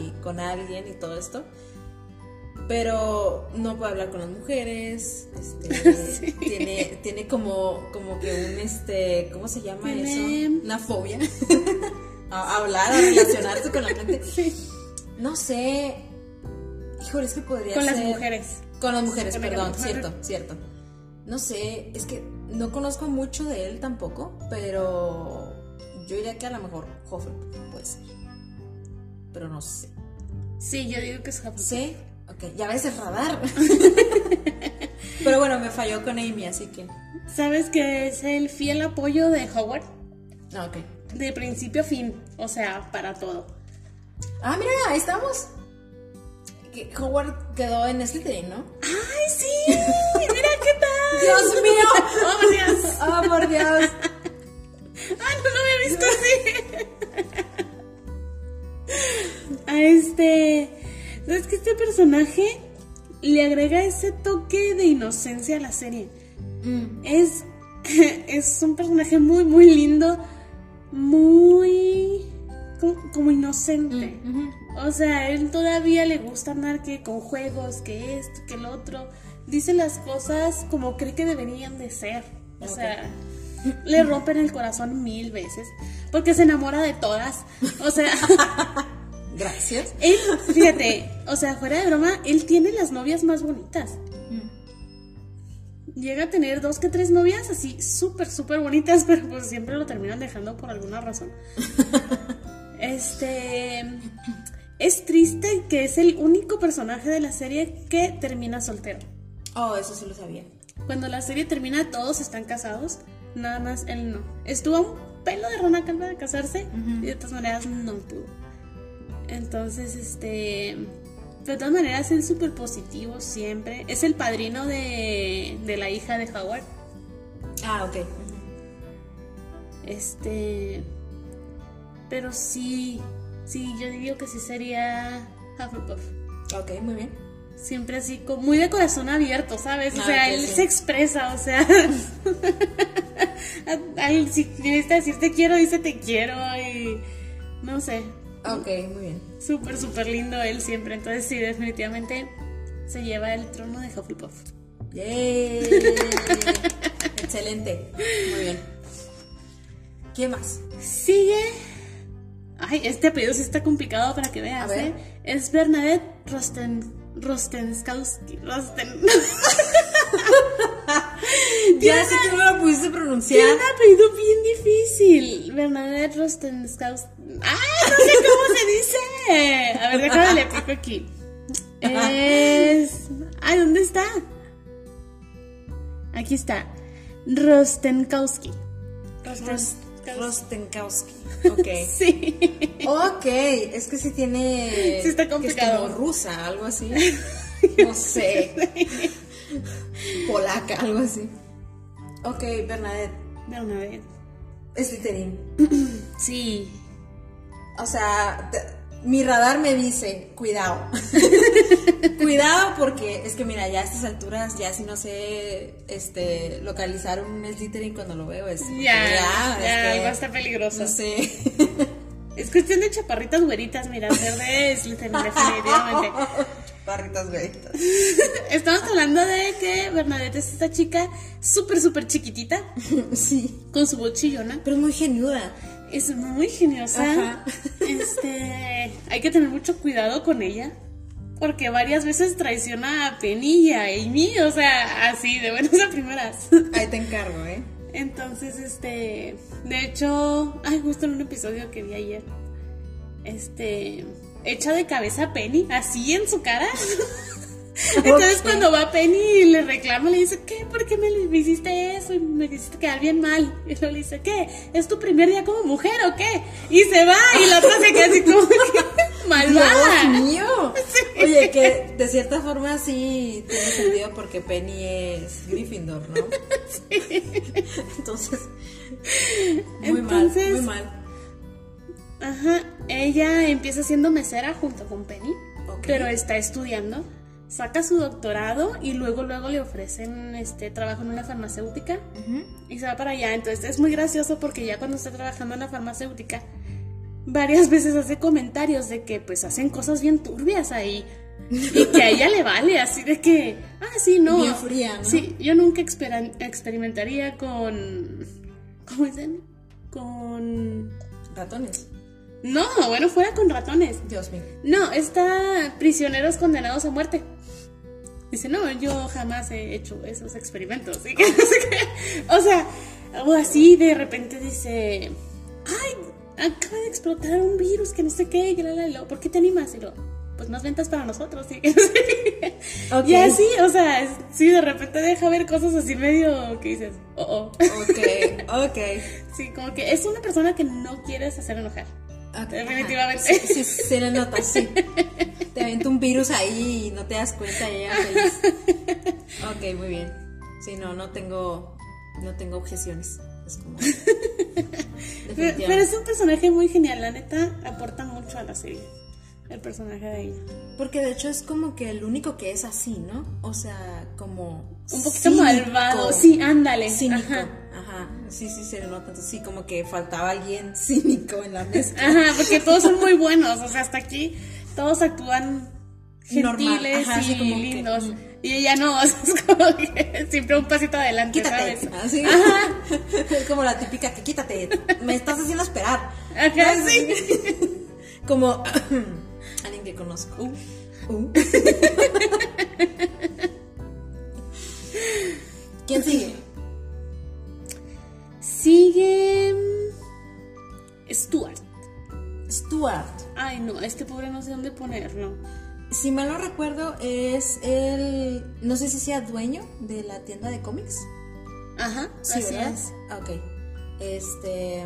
Y con alguien y todo esto. Pero no puede hablar con las mujeres, este, Sí. tiene, tiene como, como que un este, ¿cómo se llama Tiene- eso? Una fobia. a, hablar, a relacionarse con la gente. Sí. No sé. Híjole, es que podría Con las ser- mujeres. con las mujeres, Con perdón, las cierto, mujeres. cierto. No sé, es que no conozco mucho de él tampoco, pero yo diría que a lo mejor Hufflepuff puede ser. Pero no sé. Sí, yo digo que es Hufflepuff. ¿Sí? Ok, ya ves el radar. pero bueno, me falló con Amy, así que. ¿Sabes que es el fiel apoyo de Howard? Ah, ok. De principio a fin. O sea, para todo. Ah, mira, ahí estamos. Que Howard quedó en Slytherin, ¿no? ¡Ay, sí! ¡Mira qué tal! ¡Dios mío! ¡Oh, por Dios! ¡Oh, por Dios! ¡Ah, no lo había visto así! A este. ¿Sabes que este personaje le agrega ese toque de inocencia a la serie? Mm, Es. Es un personaje muy, muy lindo. Muy. como, como inocente. ujú. O sea, a él todavía le gusta andar que con juegos, que esto, que lo otro. Dice las cosas como cree que deberían de ser. O sea, le rompen el corazón mil veces. Porque se enamora de todas. O sea, Gracias. él, fíjate, o sea, fuera de broma, él tiene las novias más bonitas. Mm. Llega a tener dos que tres novias así súper, súper bonitas, pero pues siempre lo terminan dejando por alguna razón. Este. Es triste que es el único personaje de la serie que termina soltero. Oh, eso sí lo sabía. Cuando la serie termina, todos están casados, nada más él no. Estuvo a un pelo de rana calva de casarse y de todas maneras no pudo. Entonces, este. De todas maneras, él es súper positivo siempre. Es el padrino de, de la hija de Howard. Ah, ok. Este. Pero sí. Sí, yo digo que sí sería Hufflepuff. Ok, muy bien. Siempre así, como muy de corazón abierto, ¿sabes? O Ah, sea, él sí. se expresa, o sea. Ay, si necesita decir te quiero, dice te quiero y. No sé. Ok, muy bien. Súper, súper lindo él siempre. Entonces, sí, definitivamente se lleva el trono de Hufflepuff. ¡Yay! Excelente. Muy bien. ¿Quién más? Sigue. Ay, este apellido sí está complicado para que veas. ¿eh? Es Bernadette Rosten. Rostenskowski. Rosten. Ya sé que no lo pudiste Tiene pronunciar. un apellido bien difícil. Bernadette Rostenskowski. ¡Ay, no sé cómo se dice! A ver, déjame le pico aquí. Es. Ay, ¿dónde está? Aquí está. Rostenkowski. Rostenkowski. Rostenkowski. Ok. Sí. Ok, es que sí tiene. Sí está que complicado. Es como rusa, algo así. No sé. Polaca, algo así. Ok, Bernadette. Bernadette. Slytherin. Sí. O sea, mi radar me dice, cuidado. cuidado porque es que mira, ya a estas alturas, ya si no sé este localizar un Slytherin cuando lo veo es Ya, ya, es que, está peligroso. No sé. Es cuestión de chaparritas güeritas, mira, verde Slytherin, definitivamente. Barritas güeritas. Estamos hablando de que Bernadette es esta chica súper, súper chiquitita, Sí. con su voz chillona. Pero es muy genuda. Es muy geniosa. Ajá. Este, hay que tener mucho cuidado con ella. Porque varias veces traiciona a Penny y a Amy, o sea, así, de buenas a primeras. Ahí te encargo, ¿eh? Entonces, este, de hecho, ay, justo en un episodio que vi ayer, este, echa de cabeza a Penny, así en su cara. Entonces cuando va Penny y le reclama, le dice, ¿qué? ¿Por qué me, me hiciste eso? Y me hiciste quedar bien mal. Y luego le dice, ¿qué? ¿Es tu primer día como mujer o qué? Y se va y la otra se queda así como que, malvada. Dios mío. Oye, que de cierta forma sí tiene sentido porque Penny es Gryffindor, ¿no? Entonces, muy Entonces- mal, muy mal. Ajá, ella empieza siendo mesera junto con Penny, Ok. pero está estudiando, saca su doctorado y luego luego le ofrecen este trabajo en una farmacéutica y se va para allá. Entonces es muy gracioso porque ya cuando está trabajando en la farmacéutica varias veces hace comentarios de que pues hacen cosas bien turbias ahí. Y que a ella le vale, así de que, ah, sí, no. Bien fría, ¿no? Sí, yo nunca experimentaría con. ¿Cómo dicen? Con. Ratones. No, bueno, fuera con ratones. Dios mío. No, está prisioneros condenados a muerte. Dice, no, yo jamás he hecho esos experimentos. ¿sí? O sea, o así de repente dice, ay, acaba de explotar un virus que no sé qué, y la, la, la, ¿por qué te animas? Y lo, pues más ventas para nosotros. ¿sí? Ok. Y así, o sea, es- sí, de repente deja ver cosas así medio que dices, oh, oh. Ok, ok. Sí, como que es una persona que no quieres hacer enojar. Ok, Definitivamente. Sí, sí, se le nota, sí. Te avienta un virus ahí y no te das cuenta y ella feliz. Ok, muy bien. Sí, no, no tengo, no tengo objeciones. Es como... Pero, es un personaje muy genial, la neta aporta mucho a la serie. El personaje de ella. Porque de hecho es como que el único que es así, ¿no? O sea, como... Un poquito cínico. malvado. Sí, ándale. Cínico. Ajá. Ajá. Sí, sí, se nota. Entonces sí, como que faltaba alguien cínico en la mezcla. Ajá, porque todos son muy buenos. O sea, hasta aquí todos actúan gentiles ajá, y como lindos. mm. Y ella no, o sea, es como que siempre un pasito adelante, Quítate. ¿sabes? Así. Es como la típica que quítate. Me estás haciendo esperar. Ajá, ¿No? sí. Como alguien que conozco. Uh. ¿Quién sigue? Sigue. Este pobre no sé dónde ponerlo. Si mal no recuerdo, es el. No sé si sea dueño de la tienda de cómics. Ajá, Sí, así ¿verdad? es. Ah, Ok. Este.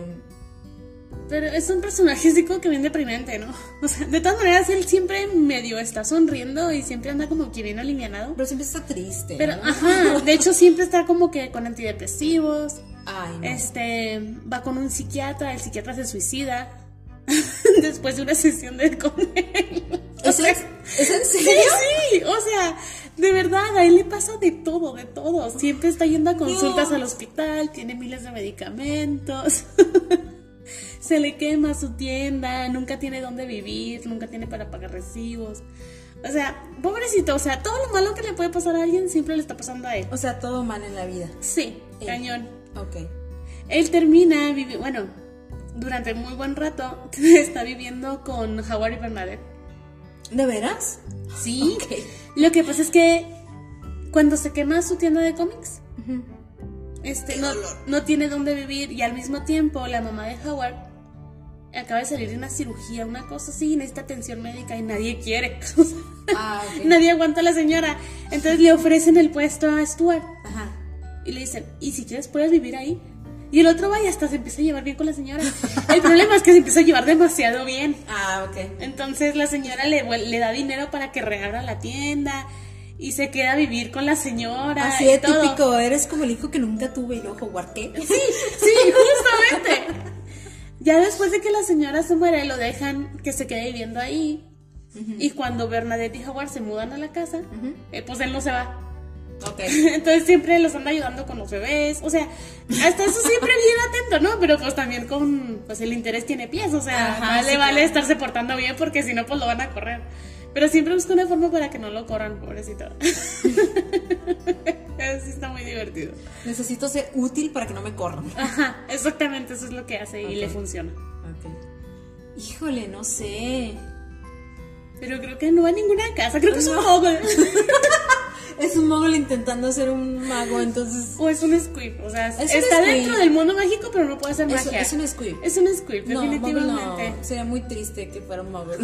Pero es un personaje así como que bien deprimente, ¿no? O sea, de todas maneras, él siempre medio está sonriendo y siempre anda como que bien alivianado. Pero siempre está triste. Pero, ¿no? ajá, de hecho siempre está como que con antidepresivos. Ay, no. Este, va con un psiquiatra, el psiquiatra se suicida después de una sesión de con él. ¿Es, sea, ¿Es en Sí, serio? sí, o sea, de verdad, a él le pasa de todo, de todo. Siempre está yendo a consultas Dios. al hospital, tiene miles de medicamentos. Se le quema su tienda, nunca tiene dónde vivir, nunca tiene para pagar recibos. O sea, pobrecito, o sea, todo lo malo que le puede pasar a alguien siempre le está pasando a él. O sea, todo mal en la vida. Sí, Él. cañón. Ok. Él termina, vivi- bueno, durante muy buen rato está viviendo con Howard y Bernadette. ¿De veras? Sí. Lo que pasa es que cuando se quema su tienda de cómics, este, no, tiene dónde vivir y al mismo tiempo la mamá de Howard acaba de salir de una cirugía, una cosa así, necesita atención médica y nadie quiere. Ah. Nadie aguanta a la señora. Entonces le ofrecen el puesto a Stuart Ajá. y le dicen, ¿y si quieres puedes vivir ahí? Y el otro vaya hasta se empieza a llevar bien con la señora. El problema es que se empieza a llevar demasiado bien. Ah, ok. Entonces la señora le, le da dinero para que reabra la tienda y se queda a vivir con la señora. Así y de típico, eres como el hijo que nunca tuve y luego ¿qué? Sí, sí, justamente. Ya después de que la señora se muere, lo dejan que se quede viviendo ahí. Y cuando Bernadette y Howard se mudan a la casa, eh, pues él no se va. Entonces siempre los anda ayudando con los bebés. O sea, hasta eso siempre bien atento, ¿no? Pero pues también con, pues el interés tiene pies. O sea, Ajá, sí, vale claro. estarse portando bien porque si no, pues lo van a correr. Pero siempre busca una forma para que no lo corran, pobrecito. Eso sí está muy divertido. Necesito ser útil para que no me corran. Ajá, exactamente, eso es lo que hace y le funciona. Ok. Híjole, no sé. Pero creo que no va a ninguna casa, creo que es un No. mogul. Es un mogul intentando ser un mago, entonces. o es un squib, o sea, Es está squib. dentro del mundo mágico, pero no puede hacer Es, magia. es un squib. Es un squib, No, definitivamente. no. Sería muy triste que fuera un mogul.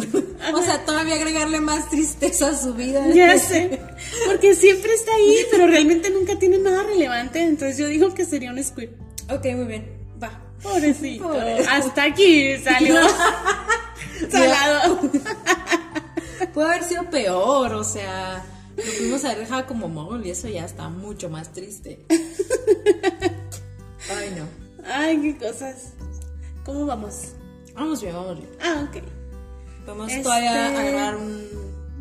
o sea, todavía agregarle más tristeza a su vida. Ya sé, porque siempre está ahí, pero realmente nunca tiene nada relevante, entonces yo digo que sería un squib. Ok, muy bien. Va. Pobrecito, Pobre. hasta aquí salió salado. Puede haber sido peor, o sea, lo fuimos a haber dejado como mogul y eso ya está mucho más triste. Ay, no. Ay, qué cosas. ¿Cómo vamos? Vamos bien, vamos bien. Ah, ok. Podemos Este- todavía agarrar un,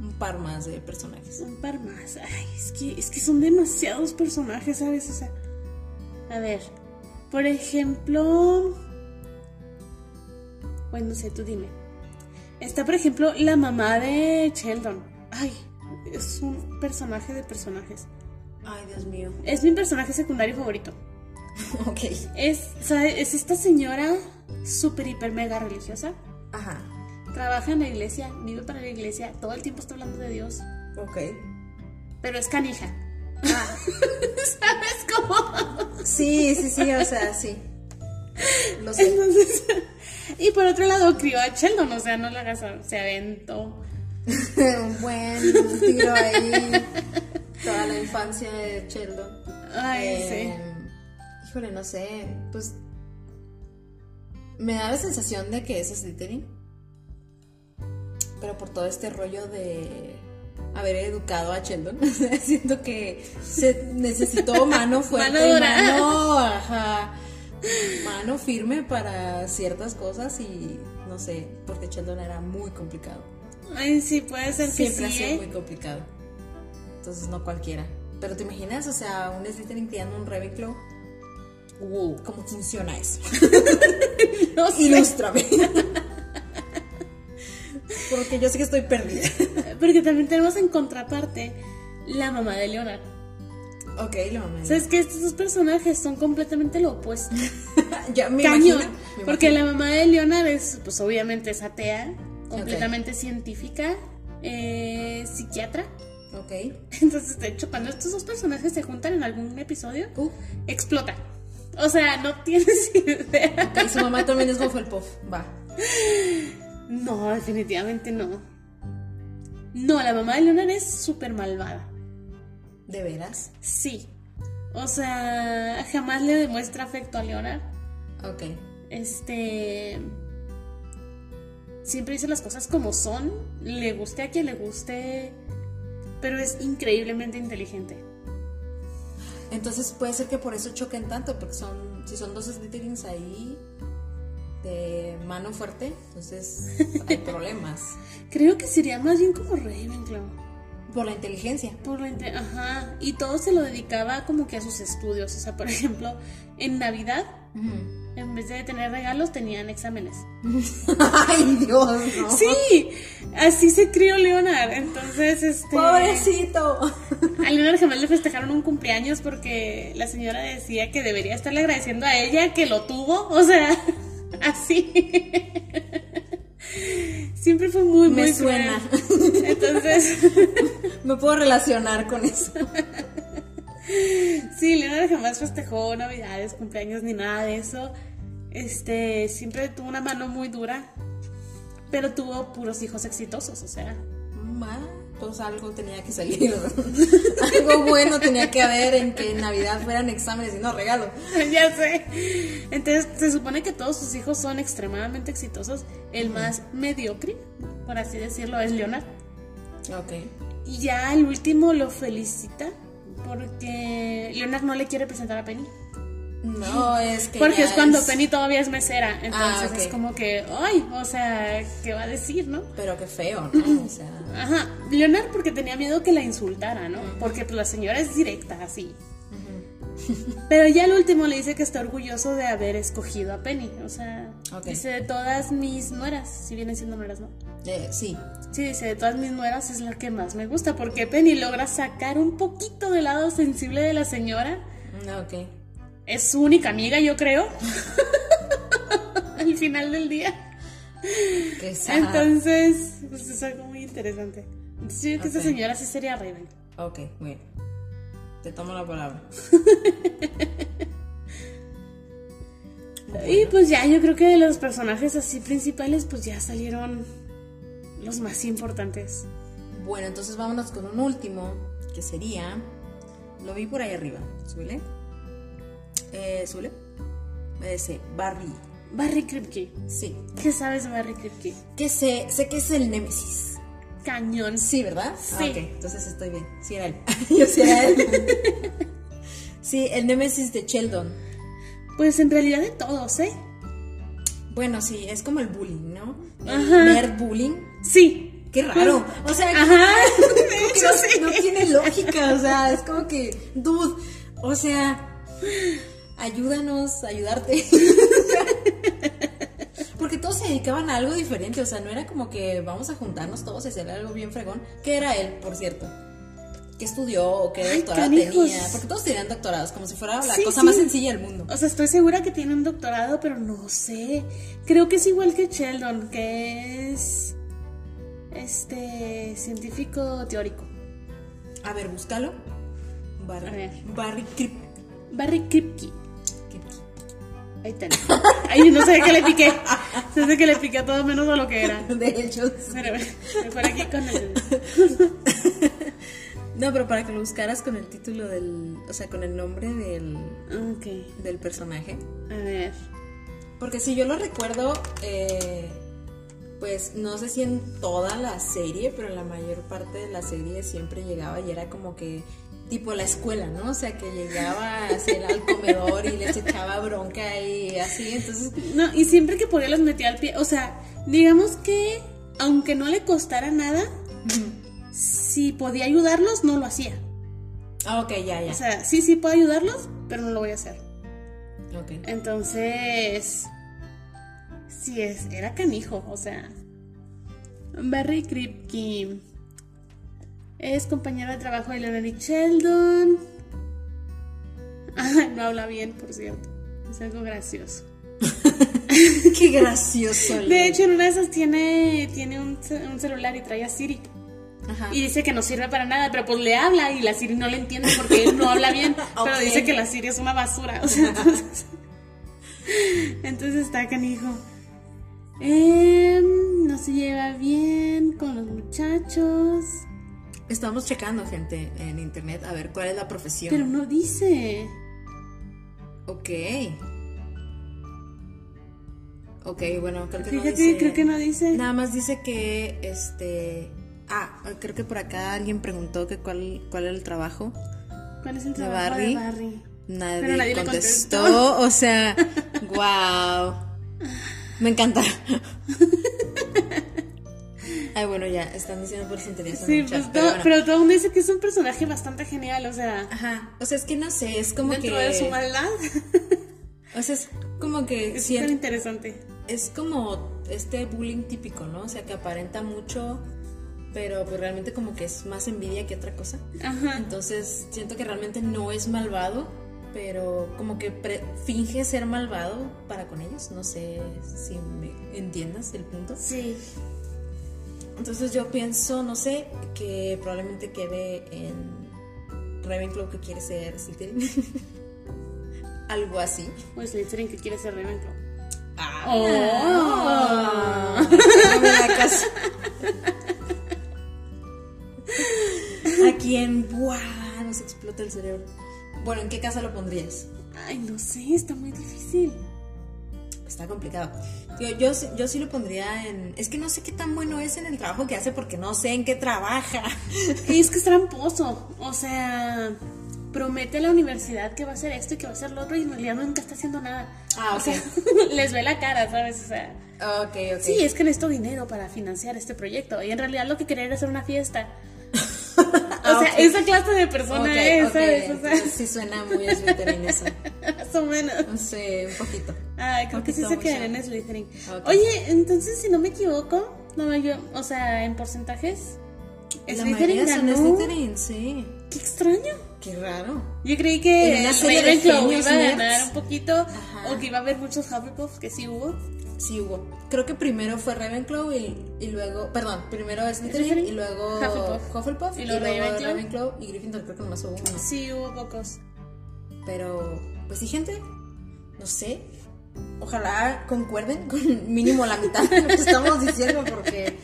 un par más de personajes. Un par más. Ay, es que, es que son demasiados personajes, ¿sabes? O sea, a ver, por ejemplo. Bueno, no sé, tú dime. Está, por ejemplo, la mamá de Sheldon. Ay, es un personaje de personajes. Ay, Dios mío. Es mi personaje secundario favorito. Ok. Es, ¿sabe? es esta señora súper, hiper, mega religiosa. Ajá. Trabaja en la iglesia, vive para la iglesia, todo el tiempo está hablando de Dios. Ok. Pero es canija. Ah, ¿Sabes cómo? sí, sí, sí, o sea, sí. Lo sé. Entonces, y por otro lado, crió a Sheldon, o sea, no la hagas, se aventó. un buen tiro ahí. Toda la infancia de Sheldon. Ay, Eh, Híjole, no sé. Pues. Me da la sensación de que es Slytherin. Pero por todo este rollo de haber educado a Sheldon. Siento que se necesitó mano fuerte. Mano dura. mano, ajá, mano firme para ciertas cosas y no sé, porque Sheldon era muy complicado. Ay, sí, puede ser que Siempre ha sí, sido ¿eh? muy complicado. Entonces no cualquiera. Pero te imaginas, o sea, un Slytherin criando un Ravenclaw, Wow. ¿cómo funciona eso? No sé. Ilústrame. Porque yo sé que estoy perdida. Porque también tenemos en contraparte la mamá de Leonard. Ok, lo mamá. ¿Sabes que Estos dos personajes son completamente lo opuesto. ya me Cañón. imagino. me porque imagino. la mamá de Leonard es, pues obviamente es atea, completamente científica, eh, psiquiatra. Ok. Entonces, de hecho, cuando estos dos personajes se juntan en algún episodio, Uh, explota. O sea, no tienes idea. ok, su mamá también es Hufflepuff. Va. No, definitivamente no. No, la mamá de Leonard es súper malvada. ¿De veras? Sí. O sea, jamás le demuestra afecto a Leonard. Ok. Este. Siempre dice las cosas como son. Le guste a quien le guste. Pero es increíblemente inteligente. Entonces puede ser que por eso choquen tanto, porque son, si son dos Slytherins ahí de mano fuerte, entonces hay problemas. Creo que sería más bien como Ravenclaw. Por la inteligencia. Por la inte- Ajá. Y todo se lo dedicaba como que a sus estudios. O sea, por ejemplo, en Navidad, en vez de tener regalos, tenían exámenes. Ay, Dios, no. Sí, así se crió Leonard. Entonces, este. Pobrecito. A Leonard jamás le festejaron un cumpleaños porque la señora decía que debería estarle agradeciendo a ella que lo tuvo. O sea, así. Siempre fue muy, Me muy suena. cruel. Entonces, Me puedo relacionar con eso. sí, Leonard jamás festejó navidades, cumpleaños ni nada de eso. Este, siempre tuvo una mano muy dura, pero tuvo puros hijos exitosos, o sea. Ma, pues algo tenía que salir. algo bueno tenía que haber en que en Navidad fueran exámenes y no regalos. ya sé. Entonces, se supone que todos sus hijos son extremadamente exitosos. El más mediocre, por así decirlo, es Leonard. Ok. Y ya el último lo felicita porque Leonard no le quiere presentar a Penny. No, es que. Porque es cuando Penny todavía es mesera. Entonces Ah, ok. es como que, ay, o sea, ¿qué va a decir, no? Pero qué feo, ¿no? O sea. Ajá. Leonard porque tenía miedo que la insultara, ¿no? Porque pues, la señora es directa, así. Pero ya al último le dice que está orgulloso de haber escogido a Penny. O sea, dice de todas mis nueras, si vienen siendo nueras, ¿no? eh, sí. Sí, dice de todas mis nueras es la que más me gusta porque Penny logra sacar un poquito del lado sensible de la señora. Mm, Ok. Es su única amiga, yo creo. al final del día. Sad. Entonces, pues es algo muy interesante. Entonces, yo creo que Ok. esta señora sí sería Raven. Ok, bueno. Te tomo la palabra. Y pues ya, yo creo que de los personajes así principales, pues ya salieron los más importantes. Bueno, entonces vámonos con un último, que sería. Lo vi por ahí arriba. ¿Súbele? Eh, ¿Súbele? Me dice Barry. Barry Kripke. Sí. ¿Qué sabes de Barry Kripke? Que sé, sé que es el Némesis. cañón. Sí, ¿verdad? Sí. Ah, ok, entonces estoy bien. Sí era él. Yo sí era él. sí, el Nemesis de Sheldon. Pues en realidad de todos, ¿eh? Bueno, sí, es como el bullying, ¿no? El Ajá. nerd bullying. Sí. Qué raro. O sea, Ajá. De hecho, no, sí. no tiene lógica. O sea, es como que, dude, o sea, ayúdanos a ayudarte. Porque todos se dedicaban a algo diferente, o sea, no era como que vamos a juntarnos todos y hacer algo bien fregón. Que era él, por cierto. ¿Qué estudió o qué Ay, doctorado canijos. tenía? Porque todos tenían doctorados, como si fuera la Sí, cosa sí. más sencilla del mundo. O sea, estoy segura que tiene un doctorado, pero no sé. Creo que es igual que Sheldon, que es este científico teórico. A ver, búscalo. Barry, A ver. Barry Krip. Barry Kripke. Kripke. Ahí está. Ay, no sé qué le piqué. Sé que le piqué todo menos a lo que era. De hecho, sí. Pero mejor aquí con el. No, pero para que lo buscaras con el título del. O sea, con el nombre del, Ok. del personaje. A ver. Porque si yo lo recuerdo, eh, pues no sé si en toda la serie, pero en la mayor parte de la serie siempre llegaba y era como que tipo la escuela, ¿no? O sea, que llegaba así al comedor y les echaba bronca y así, entonces... No, y siempre que podía los metía al pie. O sea, digamos que aunque no le costara nada, si podía ayudarlos, no lo hacía. Ah, ok, ya, ya. O sea, sí, sí puedo ayudarlos, pero no lo voy a hacer. ok. Entonces, sí, es, era canijo, o sea. Barry Kripke es compañero de trabajo de Leonard y Sheldon. Ah, no habla bien, por cierto. Es algo gracioso. Qué gracioso. De hecho, en una de esas tiene, tiene un, ce- un celular y trae a Siri. Ajá. Y dice que no sirve para nada, pero pues le habla y la Siri no le entiende porque él no habla bien. Pero dice que la Siri es una basura. O sea, entonces, entonces está canijo. Em, no se lleva bien con los muchachos. Estamos checando, gente, en internet a ver cuál es la profesión. Pero no dice. Ok. Ok, bueno, creo que no Fíjate, dice- creo que no dice. Nada más dice que, este... Ah, creo que por acá alguien preguntó que cuál, cuál era el trabajo. ¿Cuál es el ¿De trabajo Barry? de Barry? Nadie, Pero nadie le contestó. contestó. O sea, wow. Me encanta. Ay, bueno, ya, están diciendo por en Sí, pues pero todo- bueno. pero todo el mundo dice que es un personaje bastante genial, o sea, Ajá, o sea, es que no sé, es como dentro que... de su maldad. O sea, es como que... es súper interesante. es como este bullying típico, ¿no? O sea, que aparenta mucho, pero pues realmente como que es más envidia que otra cosa. Ajá. Entonces, siento que realmente no es malvado, pero como que pre- finge ser malvado para con ellos. No sé si me entiendas el punto. Sí. Entonces yo pienso, no sé, que probablemente quede en Ravenclaw que quiere ser Slytherin. Algo así. Pues Slytherin que quiere ser Ravenclaw. Ah. Oh. La casa. ¿A quién? ¡Buah! Nos explota el cerebro. Bueno, ¿en qué casa lo pondrías? Ay, no sé, está muy difícil. Está complicado. Yo, yo, sí- yo sí lo pondría en... Es que no sé qué tan bueno es en el trabajo que hace porque no sé en qué trabaja. Es que es tramposo. O sea, promete a la universidad que va a hacer esto y que va a hacer lo otro y en realidad nunca está haciendo nada. Ah, O sea, les ve la cara, ¿sabes? O sea, Ok, ok. sí, es que necesito dinero para financiar este proyecto. Y en realidad lo que quería era hacer una fiesta. O Ah, sea, ok. esa clase de persona Ok, es, ok, ¿sabes? O sea, sí suena muy Slytherin eso. más o menos. No sé, un poquito. Ay, creo que sí Poquito se mucho. en Slytherin. Oye, entonces, si no me equivoco, la mayor, o sea, en porcentajes, Slytherin ganó. Slytherin, sí. Qué extraño. Qué raro. Yo creí que Ravenclaw iba a ganar un poquito, Ajá. o que iba a haber muchos Hufflepuff, que sí hubo. Sí hubo. Creo que primero fue Ravenclaw y, y luego, perdón, primero Slytherin y luego Hufflepuff. Hufflepuff Y y, luego luego Ravenclaw. Ravenclaw. y Gryffindor creo que nomás hubo uno. Sí, hubo pocos. Pero, pues sí, gente, no sé. Ojalá concuerden con mínimo la mitad de lo que estamos diciendo porque...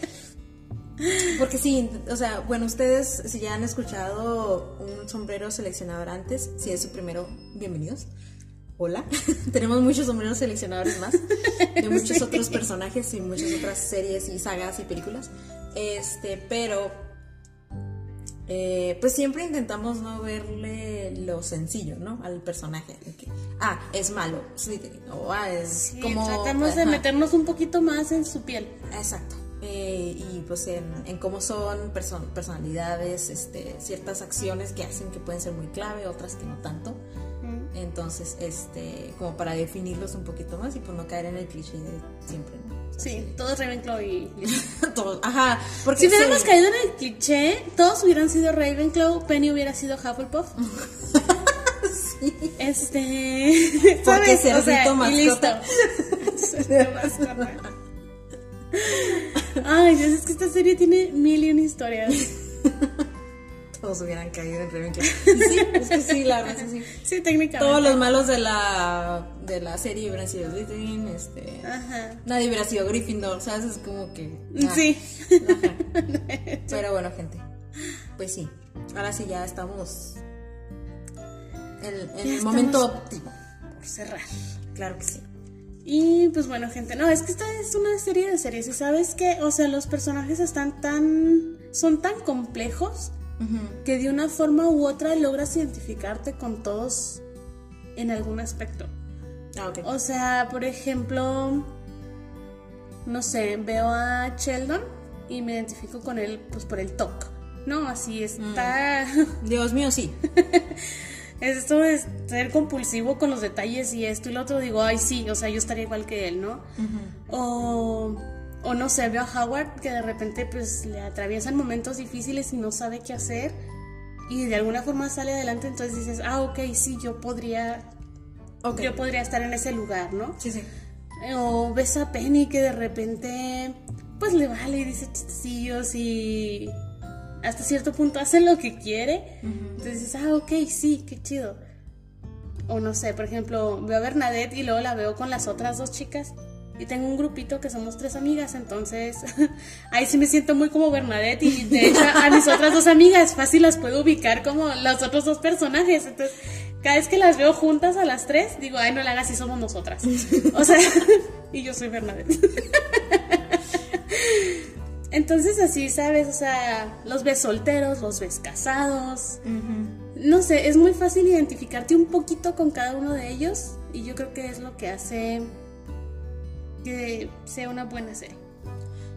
Porque sí, o sea, bueno, ustedes si ya han escuchado un sombrero seleccionador antes, si es su primero, bienvenidos. Hola. Tenemos muchos sombreros seleccionadores más de muchos otros personajes y muchas otras series y sagas y películas. Este, pero eh, pues siempre intentamos no verle lo sencillo, ¿no? Al personaje. ah, es malo, o ah, es como... Tratamos de meternos un poquito más en su piel. Exacto. Eh, y pues en, cómo son personalidades, este, ciertas acciones que hacen que pueden ser muy clave, otras que no tanto. Entonces, este, como para definirlos un poquito más y pues no caer en el cliché de siempre, ¿no? Sí, todos Ravenclaw y todos, ajá. Porque si hubiéramos caído en el cliché, todos hubieran sido Ravenclaw, Penny hubiera sido Hufflepuff. sí. Este. Porque cerdito o mascota. Ay, Dios, es que esta serie tiene mil y una historias. Todos hubieran caído en Ravenclaw. Sí, es que sí, la verdad, sí. Sí, técnicamente. Todos los malos de la, de la serie hubieran sido Slytherin, este... Ajá. Nadie hubiera sido Gryffindor, ¿sabes? Es como que... Sí. Pero bueno, gente, pues sí. Ahora sí ya estamos en, el momento óptimo. Por cerrar. Claro que sí. Y pues bueno, gente, no, es que esta es una serie de series y sabes que, o sea, los personajes están tan, son tan complejos que de una forma u otra logras identificarte con todos en algún aspecto. Ah, o sea, por ejemplo, no sé, veo a Sheldon y me identifico con él pues por el talk, ¿no? Así está. Mm. Dios mío, sí. esto de ser compulsivo con los detalles y esto y lo otro, digo, ay, sí, o sea, yo estaría igual que él, ¿no? O, o no sé, veo a Howard que de repente pues le atraviesan momentos difíciles y no sabe qué hacer y de alguna forma sale adelante, entonces dices, ah, ok, sí, yo podría, yo podría estar en ese lugar, ¿no? Sí, sí. O ves a Penny que de repente pues le vale y dice chistecillos y hasta cierto punto hace lo que quiere. Entonces dices, ah, ok, sí, qué chido. O no sé, por ejemplo, veo a Bernadette y luego la veo con las otras dos chicas. Y tengo un grupito que somos tres amigas, entonces ahí sí me siento muy como Bernadette y de hecho a mis otras dos amigas fácil las puedo ubicar como los otros dos personajes. Entonces, cada vez que las veo juntas a las tres, digo, ay, no la hagas si somos nosotras. O sea, y yo soy Bernadette. Entonces así, ¿sabes? O sea, los ves solteros, los ves casados. No sé, es muy fácil identificarte un poquito con cada uno de ellos y yo creo que es lo que hace que sea una buena serie.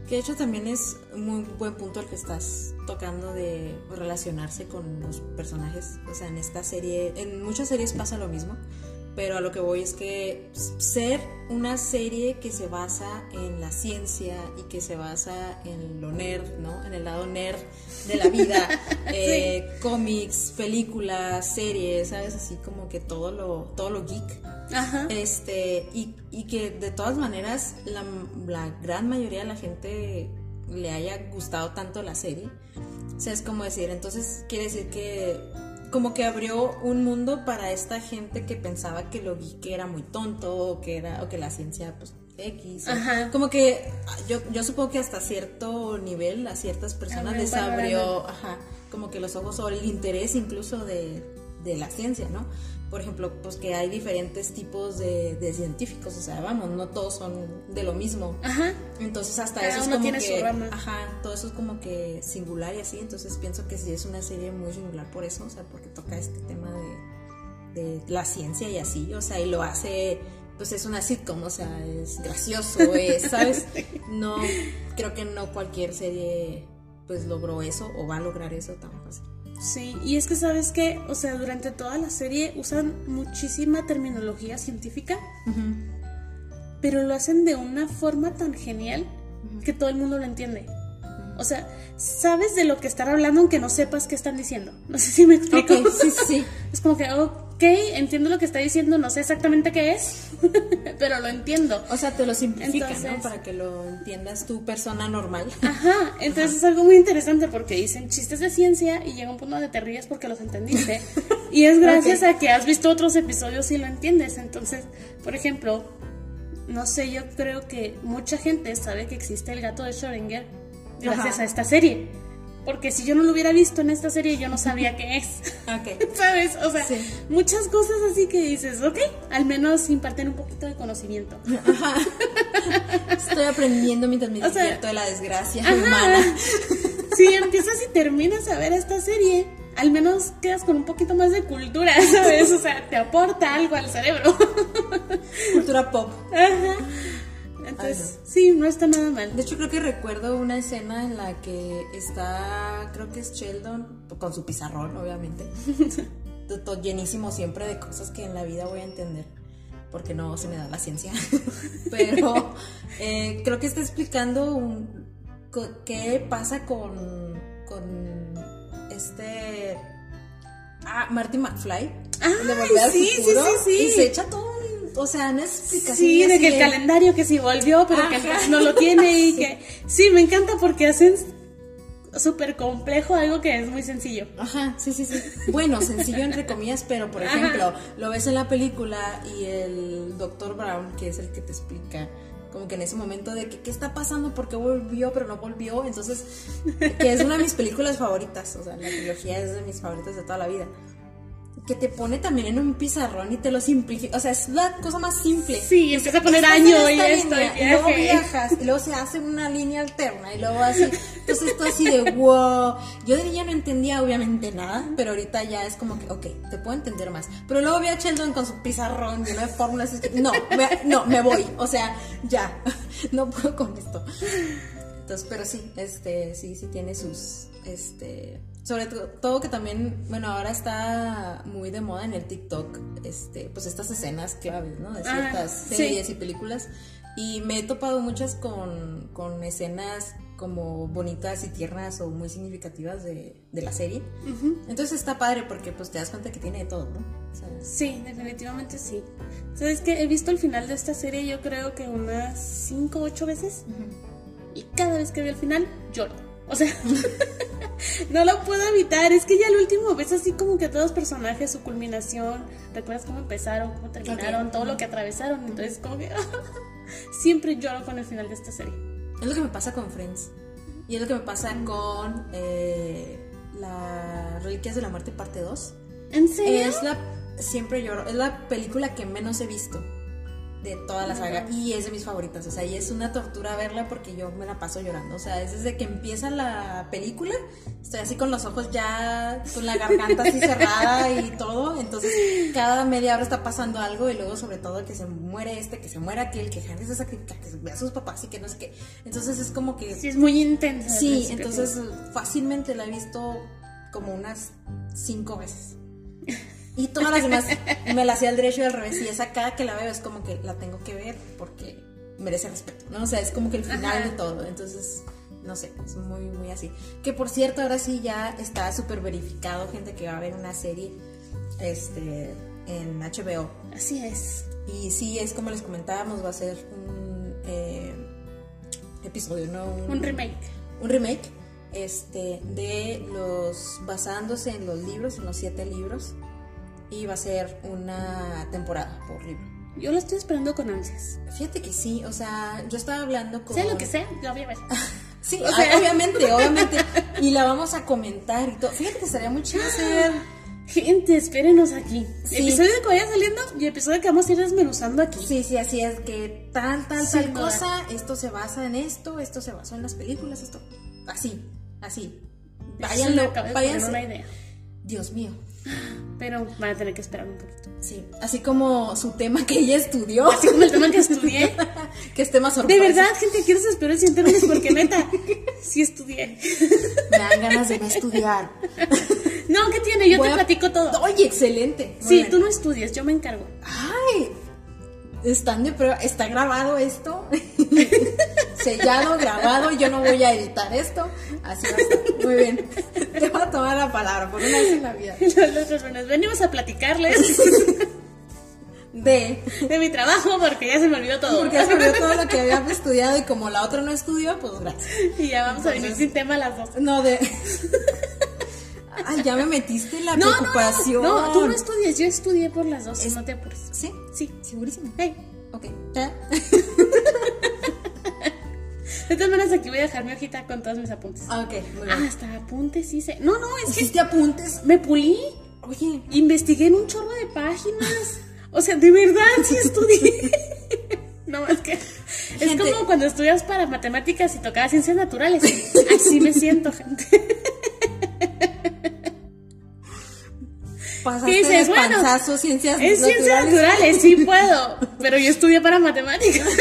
Que de hecho también es muy buen punto el que estás tocando de relacionarse con los personajes. O sea, en esta serie, en muchas series pasa lo mismo pero a lo que voy es que ser una serie que se basa en la ciencia y que se basa en lo nerd, ¿no? En el lado nerd de la vida, eh, cómics, películas, series, ¿sabes? Así como que todo lo, todo lo geek. Ajá. Este, y, y que de todas maneras la, la gran mayoría de la gente le haya gustado tanto la serie. O sea, es como decir, entonces quiere decir que como que abrió un mundo para esta gente que pensaba que lo que era muy tonto o que era o que la ciencia pues X. Como que yo, yo supongo que hasta cierto nivel a ciertas personas les abrió ajá, como que los ojos o el interés incluso de, de la ciencia, ¿no? Por ejemplo, pues que hay diferentes tipos de, científicos, o sea, vamos, no todos son de lo mismo. Ajá. Entonces hasta eso es como que, ajá, todo eso es como que singular y así, entonces pienso que sí es una serie muy singular por eso, o sea, porque toca este tema de, de la ciencia y así, o sea, y lo hace pues es una sitcom, o sea, es gracioso, es, ¿sabes? No, creo que no cualquier serie pues logró eso o va a lograr eso tan fácil. Sí, y es que sabes que, o sea, durante toda la serie usan muchísima terminología científica, pero lo hacen de una forma tan genial que todo el mundo lo entiende. O sea, sabes de lo que están hablando aunque no sepas qué están diciendo. No sé si me explico. sí, sí. Es como que, ok, entiendo lo que está diciendo, no sé exactamente qué es, pero lo entiendo. O sea, te lo simplifica, ¿no? Para que lo entiendas tu persona normal. Ajá, entonces es algo muy interesante porque dicen chistes de ciencia y llega un punto donde te ríes porque los entendiste. y es gracias a que has visto otros episodios y lo entiendes. Entonces, por ejemplo, no sé, yo creo que mucha gente sabe que existe el gato de Schrödinger gracias a esta serie. Porque si yo no lo hubiera visto en esta serie, yo no sabía qué es. Ok. ¿Sabes? O sea, Sí. muchas cosas así que dices, ok, al menos imparten un poquito de conocimiento. Estoy aprendiendo mientras me O sea, de la desgracia Ajá. humana. Si empiezas y terminas a ver esta serie, al menos quedas con un poquito más de cultura, ¿sabes? O sea, te aporta algo al cerebro. Cultura pop. Ajá. Entonces, sí, no está nada mal. De hecho, creo que recuerdo una escena en la que está, creo que es Sheldon, con su pizarrón, obviamente. To- to- llenísimo siempre de cosas que en la vida voy a entender, porque no se me da la ciencia. Pero eh, creo que está explicando un- qué pasa con, con este... Ah, Marty McFly. Al sí, sí, sí, sí. Y se echa todo. O sea, una explicación. Sí, de que el calendario que sí volvió, pero que Ajá. entonces no lo tiene y que... Sí, me encanta porque hacen súper complejo algo que es muy sencillo. Ajá, sí, sí, sí. Bueno, sencillo entre comillas, pero por Ajá. ejemplo, lo ves en la película y el Dr. Brown, que es el que te explica como que en ese momento de que qué está pasando, por qué volvió, pero no volvió, entonces, que es una de mis películas favoritas, o sea, la trilogía es de mis favoritas de toda la vida. Que te pone también en un pizarrón y te lo simplifica, o sea, es la cosa más simple. Sí, empieza a poner año y esto y luego viajas y luego se hace una línea alterna y luego así. Entonces esto así de wow yo de niña no entendía obviamente nada pero ahorita ya es como que ok te puedo entender más. Pero luego vi a Sheldon con su pizarrón lleno de fórmulas es que, no me, no me voy o sea ya no puedo con esto. Entonces pero sí este sí sí tiene sus este sobre todo, que también, bueno, ahora está muy de moda en el TikTok, este, pues estas escenas claves, ¿no? De Ah, ciertas sí. series y películas. Y me he topado muchas con, con escenas como bonitas y tiernas o muy significativas de, de la serie. Entonces está padre porque pues te das cuenta que tiene de todo, ¿no? Sí, definitivamente sí. ¿Sabes qué? He visto el final de esta serie yo creo que unas 5 o 8 veces. Y cada vez que veo el final, lloro. O sea, no lo puedo evitar. Es que ya el último ves así como que todos los personajes, su culminación. ¿Recuerdas cómo empezaron, cómo terminaron, Ok. todo lo que atravesaron? Entonces, como que siempre lloro con el final de esta serie. Es lo que me pasa con Friends. Y es lo que me pasa con eh, la Reliquias de la Muerte parte 2. ¿En serio? Es la siempre lloro, es la película que menos he visto de toda la saga y es de mis favoritas, o sea, y es una tortura verla porque yo me la paso llorando, o sea, es desde que empieza la película, estoy así con los ojos ya con la garganta así cerrada y todo, entonces cada media hora está pasando algo y luego sobre todo que se muere este, que se muere aquel, que Henry se sacrifica, que se ve a sus papás y que no sé qué, entonces es como que Sí, es muy intensa. Sí, entonces fácilmente la he visto como unas cinco veces. Y todas las demás me la hacía al derecho y al revés. Y esa cada que la veo es como que la tengo que ver porque merece respeto, ¿no? O sea, es como que el final Ajá. de todo. Entonces, no sé, es muy, muy así. Que por cierto, ahora sí ya está súper verificado, gente que va a ver una serie este, en HBO. Así es. Y sí, es como les comentábamos, va a ser un eh, episodio, ¿no? Un remake. un remake este de los basándose en los libros en los siete libros y va a ser una temporada por libro Yo lo estoy esperando con ansias. fíjate que sí o sea yo estaba hablando con Sé lo que sé, lo voy a ver. sí O sea- ah, obviamente obviamente y la vamos a comentar y todo fíjate que estaría muy chido hacer Gente, espérenos aquí. Sí. Episodio de que vaya saliendo y episodio que vamos a ir desmenuzando aquí. sí sí así es que tal tal tal cosa esto se basa en esto esto se basó en las películas esto así así váyanlo váyanse una idea. Dios mío Pero van a tener que esperar un poquito. Sí, así como su tema que ella estudió, Así como el tema que estudié. que es tema De sorpresa. verdad, gente, quiero sus peores en términos porque neta, sí estudié. Me dan ganas de no estudiar. No, ¿qué tiene? Yo Voy te a- platico todo. Oye, excelente. Muy Sí, bien. tú no estudias, yo me encargo. Ay, están de prueba, está grabado esto. Sellado, grabado, yo no voy a editar esto. Así va a estar. Muy bien. Te voy a tomar la palabra por una vez en la vida. Los otros lunes venimos a platicarles De. de mi trabajo porque ya se me olvidó todo. Porque sobre todo lo que había estudiado y como la otra no estudió, pues gracias. Y ya vamos a venir sin tema las dos. No, de. Ay, ya me metiste en la No, no, preocupación. no, tú no estudias, yo estudié por las dos, no te apures. ¿Sí? Sí. Segurísimo. Hey, Ok. De todas maneras, aquí voy a dejar mi hojita con todos mis apuntes. Ah, ok, muy Ah, bien. hasta apuntes hice. No, no, es que ¿Hiciste apuntes? me pulí. Oye, Investigué en un chorro de páginas. O sea, de verdad sí estudié. No más que. Es como cuando estudias para matemáticas y tocaba ciencias naturales. Así me siento, gente. Pasaste ¿Qué dices? de Bueno, panzazo, ciencias Es ciencias naturales. naturales, sí puedo. Pero yo estudié para matemáticas.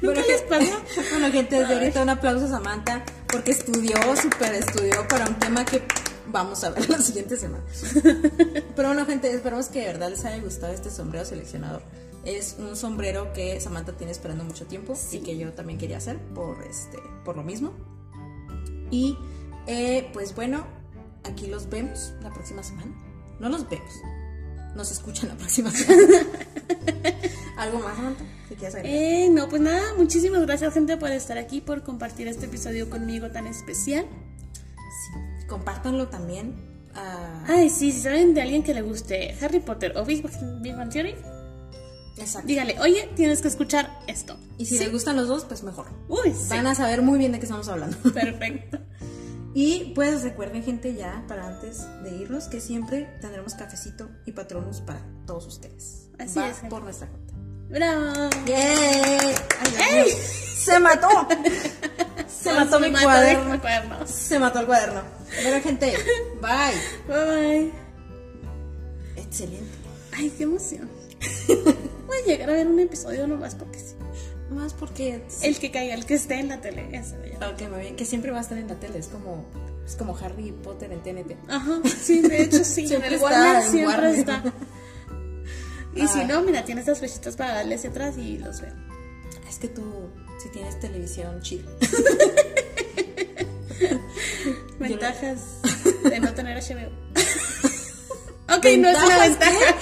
¿Nunca les pasa? Bueno, gente, desde ahorita un aplauso a Samantha porque estudió, súper estudió para un tema que vamos a ver la siguiente semana. Pero bueno, gente, esperamos que de verdad les haya gustado este sombrero seleccionador. Es un sombrero que Samantha tiene esperando mucho tiempo y que yo también quería hacer por, este, por lo mismo. Y eh, pues bueno, aquí los vemos la próxima semana. No los vemos, nos escuchan la próxima semana. ¿Algo más, Samantha? Si quieres agregar. Eh, no, pues nada, muchísimas gracias, gente, por estar aquí, por compartir este episodio conmigo tan especial. Sí. Compártanlo también. a- Ay, sí, si saben de alguien que le guste Harry Potter o Big Big Bang Theory, Exacto. dígale, oye, tienes que escuchar esto. Y si Sí. les gustan los dos, pues mejor. Uy, sí. Van a saber muy bien de qué estamos hablando. Perfecto. Y pues recuerden, gente, ya para antes de irnos, que siempre tendremos cafecito y patronos para todos ustedes. Así Va es, por nuestra cuenta. Bravo. ¡Yay! ¡Se mató! Se mató mi mató cuaderno. cuaderno. Se mató el cuaderno. Bueno, gente, bye. Bye bye. Excelente. Ay, qué emoción. Voy a llegar a ver un episodio nomás porque sí. Más porque. El que caiga, el que esté en la tele, ver. Ok, muy bien. Que siempre va a estar en la tele. Es como, es como Harry Potter en TNT. Ajá, sí, de hecho sí, en el está, Warner siempre Warner. está. Y si no, mira, tiene estas flechitas para darle hacia atrás y los veo. Es que tú, si tienes televisión chill. Ventajas de no tener HBO. ok, no es una ¿Ventajas ventaja.